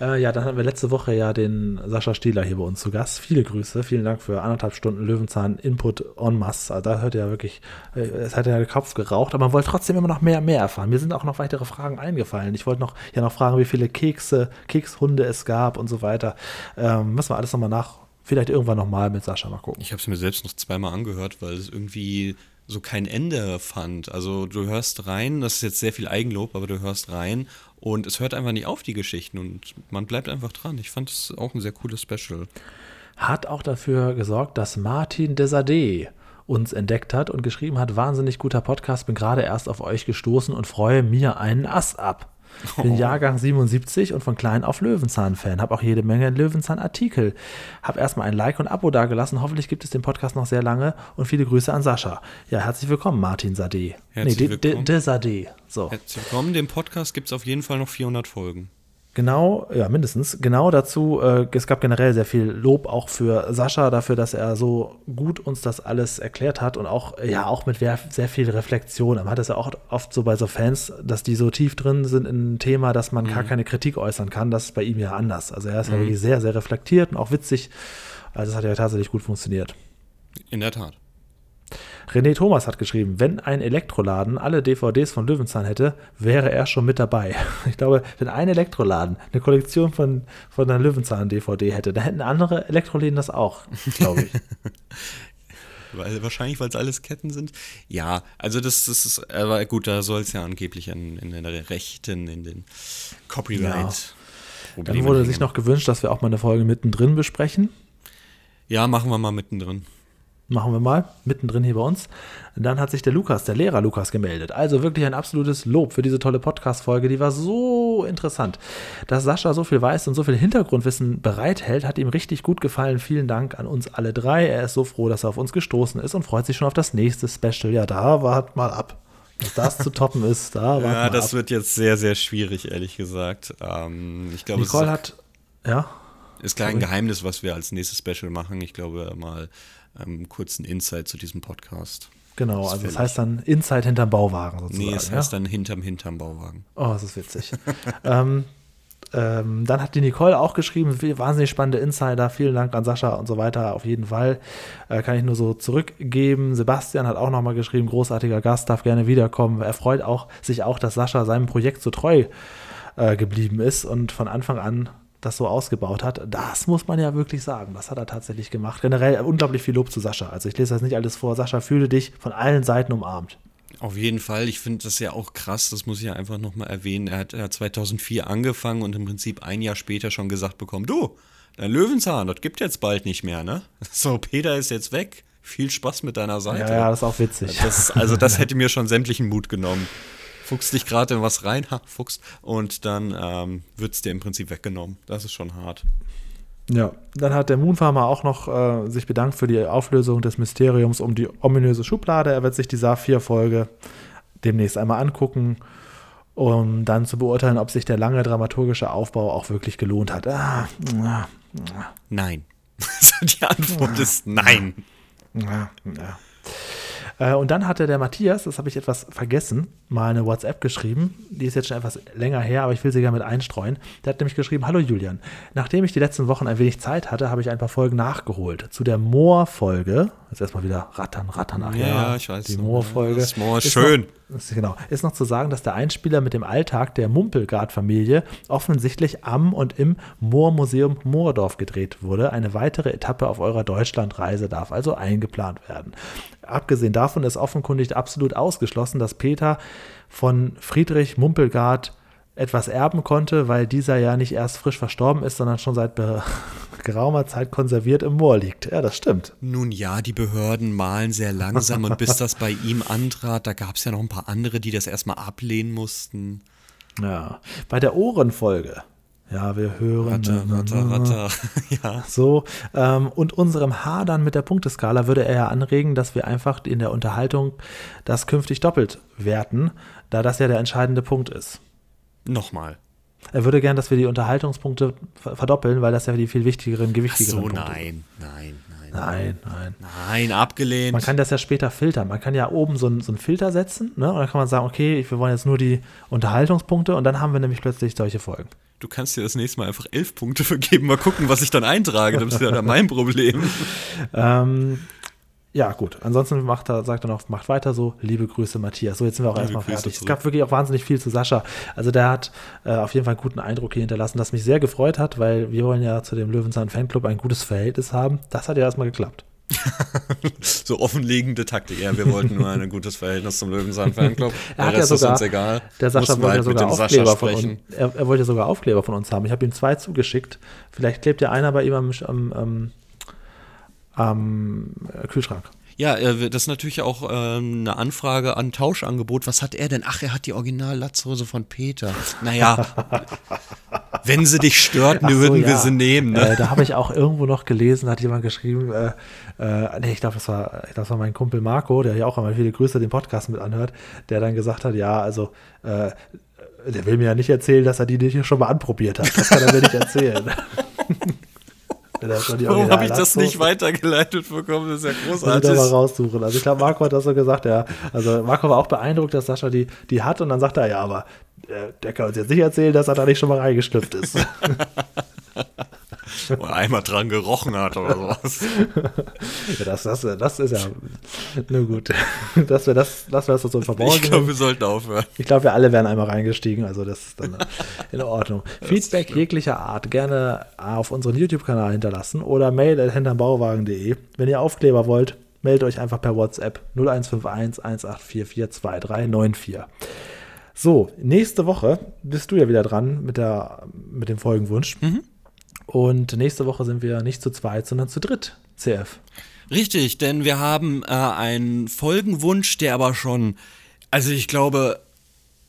Äh, ja, dann hatten wir letzte Woche ja den Sascha Stieler hier bei uns zu Gast. Viele Grüße, vielen Dank für anderthalb Stunden Löwenzahn-Input en masse. Also da hört ihr ja wirklich, äh, es hat ja den Kopf geraucht, aber man wollte trotzdem immer noch mehr, mehr erfahren. Mir sind auch noch weitere Fragen eingefallen. Ich wollte noch, ja noch fragen, wie viele Kekse, Kekshunde es gab und so weiter. Ähm, müssen wir alles nochmal nach, vielleicht irgendwann nochmal mit Sascha mal gucken. Ich habe es mir selbst noch zweimal angehört, weil es irgendwie so kein Ende fand. Also du hörst rein, das ist jetzt sehr viel Eigenlob, aber du hörst rein und es hört einfach nicht auf, die Geschichten und man bleibt einfach dran. Ich fand es auch ein sehr cooles Special. Hat auch dafür gesorgt, dass Martin Desade uns entdeckt hat und geschrieben hat, wahnsinnig guter Podcast, bin gerade erst auf euch gestoßen und freue mir einen Ass ab. Bin oh. Jahrgang 77 und von klein auf Löwenzahn-Fan. Habe auch jede Menge Löwenzahn-Artikel. Habe erstmal ein Like und Abo dagelassen. Hoffentlich gibt es den Podcast noch sehr lange. Und viele Grüße an Sascha. Ja, herzlich willkommen, Martin Sade. Herzlich nee, willkommen. De, de, de Sade. So. Herzlich willkommen. Den Podcast gibt es auf jeden Fall noch 400 Folgen. Genau, ja, mindestens. Genau dazu, äh, es gab generell sehr viel Lob auch für Sascha dafür, dass er so gut uns das alles erklärt hat und auch, ja, auch mit sehr viel Reflexion. Man hat es ja auch oft so bei so Fans, dass die so tief drin sind in ein Thema, dass man mhm. gar keine Kritik äußern kann. Das ist bei ihm ja anders. Also er ist mhm. ja wirklich sehr, sehr reflektiert und auch witzig. Also das hat ja tatsächlich gut funktioniert. In der Tat. René Thomas hat geschrieben, wenn ein Elektroladen alle DVDs von Löwenzahn hätte, wäre er schon mit dabei. Ich glaube, wenn ein Elektroladen eine Kollektion von, von einer Löwenzahn-DVD hätte, dann hätten andere Elektroläden das auch, glaube ich. weil, wahrscheinlich, weil es alles Ketten sind. Ja, also das, das ist, aber gut, da soll es ja angeblich in, in den Rechten, in den Copyright. Ja. Dann wurde sich noch gewünscht, dass wir auch mal eine Folge mittendrin besprechen. Ja, machen wir mal mittendrin machen wir mal, mittendrin hier bei uns. Dann hat sich der Lukas, der Lehrer Lukas, gemeldet. Also wirklich ein absolutes Lob für diese tolle Podcast-Folge. Die war so interessant. Dass Sascha so viel weiß und so viel Hintergrundwissen bereithält, hat ihm richtig gut gefallen. Vielen Dank an uns alle drei. Er ist so froh, dass er auf uns gestoßen ist und freut sich schon auf das nächste Special. Ja, da wart mal ab. Dass das zu toppen ist, da war Ja, das ab. wird jetzt sehr, sehr schwierig, ehrlich gesagt. Ähm, ich glaube, Nicole hat, ja. Ist klar ein Geheimnis, was wir als nächstes Special machen. Ich glaube mal ähm, kurzen Insight zu diesem Podcast. Genau, das also das heißt dann Insight hinterm Bauwagen sozusagen. Nee, es ja? heißt dann hinterm hinterm Bauwagen. Oh, das ist witzig. ähm, ähm, dann hat die Nicole auch geschrieben, wahnsinnig spannende Insider, vielen Dank an Sascha und so weiter, auf jeden Fall. Äh, kann ich nur so zurückgeben. Sebastian hat auch nochmal geschrieben, großartiger Gast, darf gerne wiederkommen. Er freut auch, sich auch, dass Sascha seinem Projekt so treu äh, geblieben ist und von Anfang an das so ausgebaut hat. Das muss man ja wirklich sagen. Das hat er tatsächlich gemacht. Generell unglaublich viel Lob zu Sascha. Also ich lese das nicht alles vor. Sascha, fühle dich von allen Seiten umarmt. Auf jeden Fall. Ich finde das ja auch krass. Das muss ich ja einfach nochmal erwähnen. Er hat ja 2004 angefangen und im Prinzip ein Jahr später schon gesagt bekommen, du, dein Löwenzahn, das gibt jetzt bald nicht mehr, ne? So, Peter ist jetzt weg. Viel Spaß mit deiner Seite. Ja, ja das ist auch witzig. Das, also das hätte mir schon sämtlichen Mut genommen fuchst dich gerade in was rein, ha, fuchst, und dann ähm, wird es dir im Prinzip weggenommen. Das ist schon hart. Ja, dann hat der Moonfarmer auch noch äh, sich bedankt für die Auflösung des Mysteriums um die ominöse Schublade. Er wird sich die Saphir-Folge demnächst einmal angucken, um dann zu beurteilen, ob sich der lange dramaturgische Aufbau auch wirklich gelohnt hat. Ah, ah, ah. Nein. die Antwort ist nein. Ja, ja. Äh, und dann hatte der Matthias, das habe ich etwas vergessen, mal eine WhatsApp geschrieben. Die ist jetzt schon etwas länger her, aber ich will sie gerne mit einstreuen. Der hat nämlich geschrieben: Hallo Julian, nachdem ich die letzten Wochen ein wenig Zeit hatte, habe ich ein paar Folgen nachgeholt. Zu der Moor-Folge, jetzt erstmal wieder rattern, rattern, ach ja, ja ich weiß. Die Moor-Folge. Das Moor ist, ist schön. Noch, ist, genau. Ist noch zu sagen, dass der Einspieler mit dem Alltag der Mumpelgard-Familie offensichtlich am und im Moormuseum Moordorf gedreht wurde. Eine weitere Etappe auf eurer Deutschlandreise darf also eingeplant werden. Abgesehen davon ist offenkundig absolut ausgeschlossen, dass Peter von Friedrich Mumpelgard etwas erben konnte, weil dieser ja nicht erst frisch verstorben ist, sondern schon seit geraumer Zeit konserviert im Moor liegt. Ja, das stimmt. Nun ja, die Behörden malen sehr langsam und bis das bei ihm antrat, da gab es ja noch ein paar andere, die das erstmal ablehnen mussten. Ja, bei der Ohrenfolge Ja, wir hören. Ratter, ratter, ratter. ja. So, ähm, und unserem Hadern mit der Punkteskala würde er ja anregen, dass wir einfach in der Unterhaltung das künftig doppelt werten, da das ja der entscheidende Punkt ist. Nochmal. Er würde gern, dass wir die Unterhaltungspunkte ver- verdoppeln, weil das ja die viel wichtigeren, Ach gewichtigeren so, Punkte nein, nein, nein. Nein, nein. Nein, abgelehnt. Man kann das ja später filtern. Man kann ja oben so einen so einen Filter setzen, ne? Und dann kann man sagen, okay, wir wollen jetzt nur die Unterhaltungspunkte und dann haben wir nämlich plötzlich solche Folgen. Du kannst dir das nächste Mal einfach elf Punkte vergeben. Mal gucken, was ich dann eintrage. Das ist ja dann mein Problem. Ähm, ja, gut. Ansonsten macht er, sagt er noch, macht weiter so. Liebe Grüße, Matthias. So, jetzt sind wir auch Liebe erstmal Grüße fertig. Es gab wirklich auch wahnsinnig viel zu Sascha. Also der hat äh, auf jeden Fall einen guten Eindruck hier hinterlassen, das mich sehr gefreut hat, weil wir wollen ja zu dem Löwenzahn Fanclub ein gutes Verhältnis haben. Das hat ja erstmal geklappt. So offenlegende Taktik. Ja, wir wollten nur ein gutes Verhältnis zum Löwenzahn Fanclub. Hat Der ja Rest ist sogar, uns egal. der Sascha wollte ja halt sogar Aufkleber von uns. Er, er wollte ja sogar Aufkleber von uns haben. Ich habe ihm zwei zugeschickt. Vielleicht klebt ja einer bei ihm am, am, am, am Kühlschrank. Ja, äh, das ist natürlich auch ähm, eine Anfrage an Tauschangebot. Was hat er denn? Ach, er hat die Original-Latzhose von Peter. Naja, wenn sie dich stört, so, würden wir ja. sie nehmen. Ne? Äh, da habe ich auch irgendwo noch gelesen, hat jemand geschrieben, äh, äh, nee, ich glaube, das war, das war mein Kumpel Marco, der ja auch einmal viele Grüße den Podcast mit anhört, der dann gesagt hat, ja, also äh, der will mir ja nicht erzählen, dass er die nicht schon mal anprobiert hat. Das kann er mir nicht erzählen. Der hat schon die Warum habe ich das nicht weitergeleitet bekommen? Das ist ja Muss ich da mal großartig. raussuchen. Also ich glaube, Marco hat das so gesagt, ja. Also Marco war auch beeindruckt, dass Sascha die, die hat und dann sagt er, ja, aber äh, der kann uns jetzt nicht erzählen, dass er da nicht schon mal reingeschlüpft ist. Oder einmal dran gerochen hat oder sowas. Ja, das, das, das ist ja. Nur gut. Dass wir das, lassen wir das so im Verborgenen. Ich glaube, wir sollten aufhören. Ich glaube, wir alle wären einmal reingestiegen, also das ist dann in Ordnung. Feedback jeglicher Art gerne auf unseren YouTube-Kanal hinterlassen oder mail at hintermbauwagen.de. Wenn ihr Aufkleber wollt, meldet euch einfach per WhatsApp 0151 1844 2394. So, nächste Woche bist du ja wieder dran mit, der, mit dem Folgenwunsch. Und nächste Woche sind wir nicht zu zweit, sondern zu dritt. CF. Richtig, denn wir haben äh, einen Folgenwunsch, der aber schon, also ich glaube,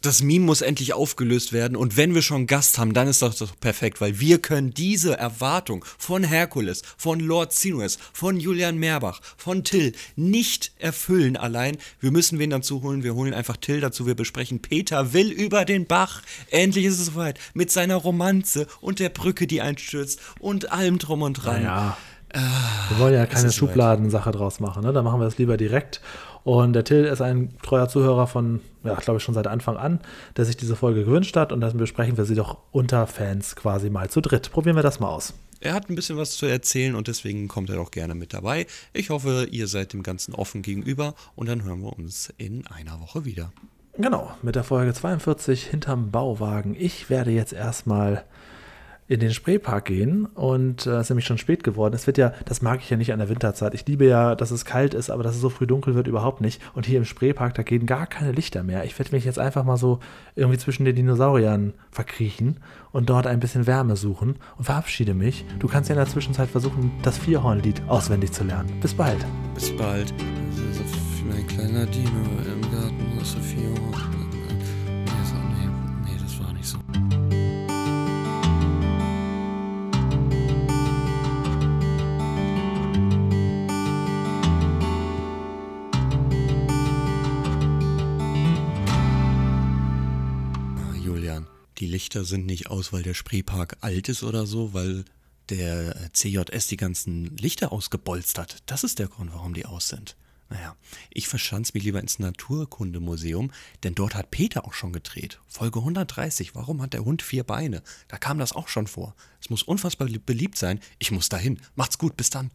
das Meme muss endlich aufgelöst werden und wenn wir schon Gast haben, dann ist das doch perfekt, weil wir können diese Erwartung von Herkules, von Lord Sinues, von Julian Meerbach, von Till nicht erfüllen allein. Wir müssen wen dazu holen, wir holen einfach Till dazu, wir besprechen Peter will über den Bach. Endlich ist es soweit mit seiner Romanze und der Brücke, die einstürzt und allem drum und dran. Ja. Wir wollen ja keine. Schubladensache draus machen, ne? Da machen wir es lieber direkt. Und der Till ist ein treuer Zuhörer von, ja, glaube ich, schon seit Anfang an, der sich diese Folge gewünscht hat. Und dann besprechen wir sie doch unter Fans quasi mal zu dritt. Probieren wir das mal aus. Er hat ein bisschen was zu erzählen und deswegen kommt er doch gerne mit dabei. Ich hoffe, ihr seid dem Ganzen offen gegenüber und dann hören wir uns in einer Woche wieder. Genau, mit der Folge 42 hinterm Bauwagen. Ich werde jetzt erstmal in den Spreepark gehen und äh, es ist nämlich schon spät geworden. Es wird ja, das mag ich ja nicht an der Winterzeit. Ich liebe ja, dass es kalt ist, aber dass es so früh dunkel wird, überhaupt nicht. Und hier im Spreepark, da gehen gar keine Lichter mehr. Ich werde mich jetzt einfach mal so irgendwie zwischen den Dinosauriern verkriechen und dort ein bisschen Wärme suchen und verabschiede mich. Du kannst ja in der Zwischenzeit versuchen, das Vierhornlied auswendig zu lernen. Bis bald. Bis bald. Mein kleiner Dino im Garten so, nee, nee, das war nicht so. Die Lichter sind nicht aus, weil der Spreepark alt ist oder so, weil der CJS die ganzen Lichter ausgebolzt hat. Das ist der Grund, warum die aus sind. Naja, ich verschanze mich lieber ins Naturkundemuseum, denn dort hat Peter auch schon gedreht. Folge 130, warum hat der Hund vier Beine? Da kam das auch schon vor. Es muss unfassbar beliebt sein. Ich muss dahin. Macht's gut, bis dann.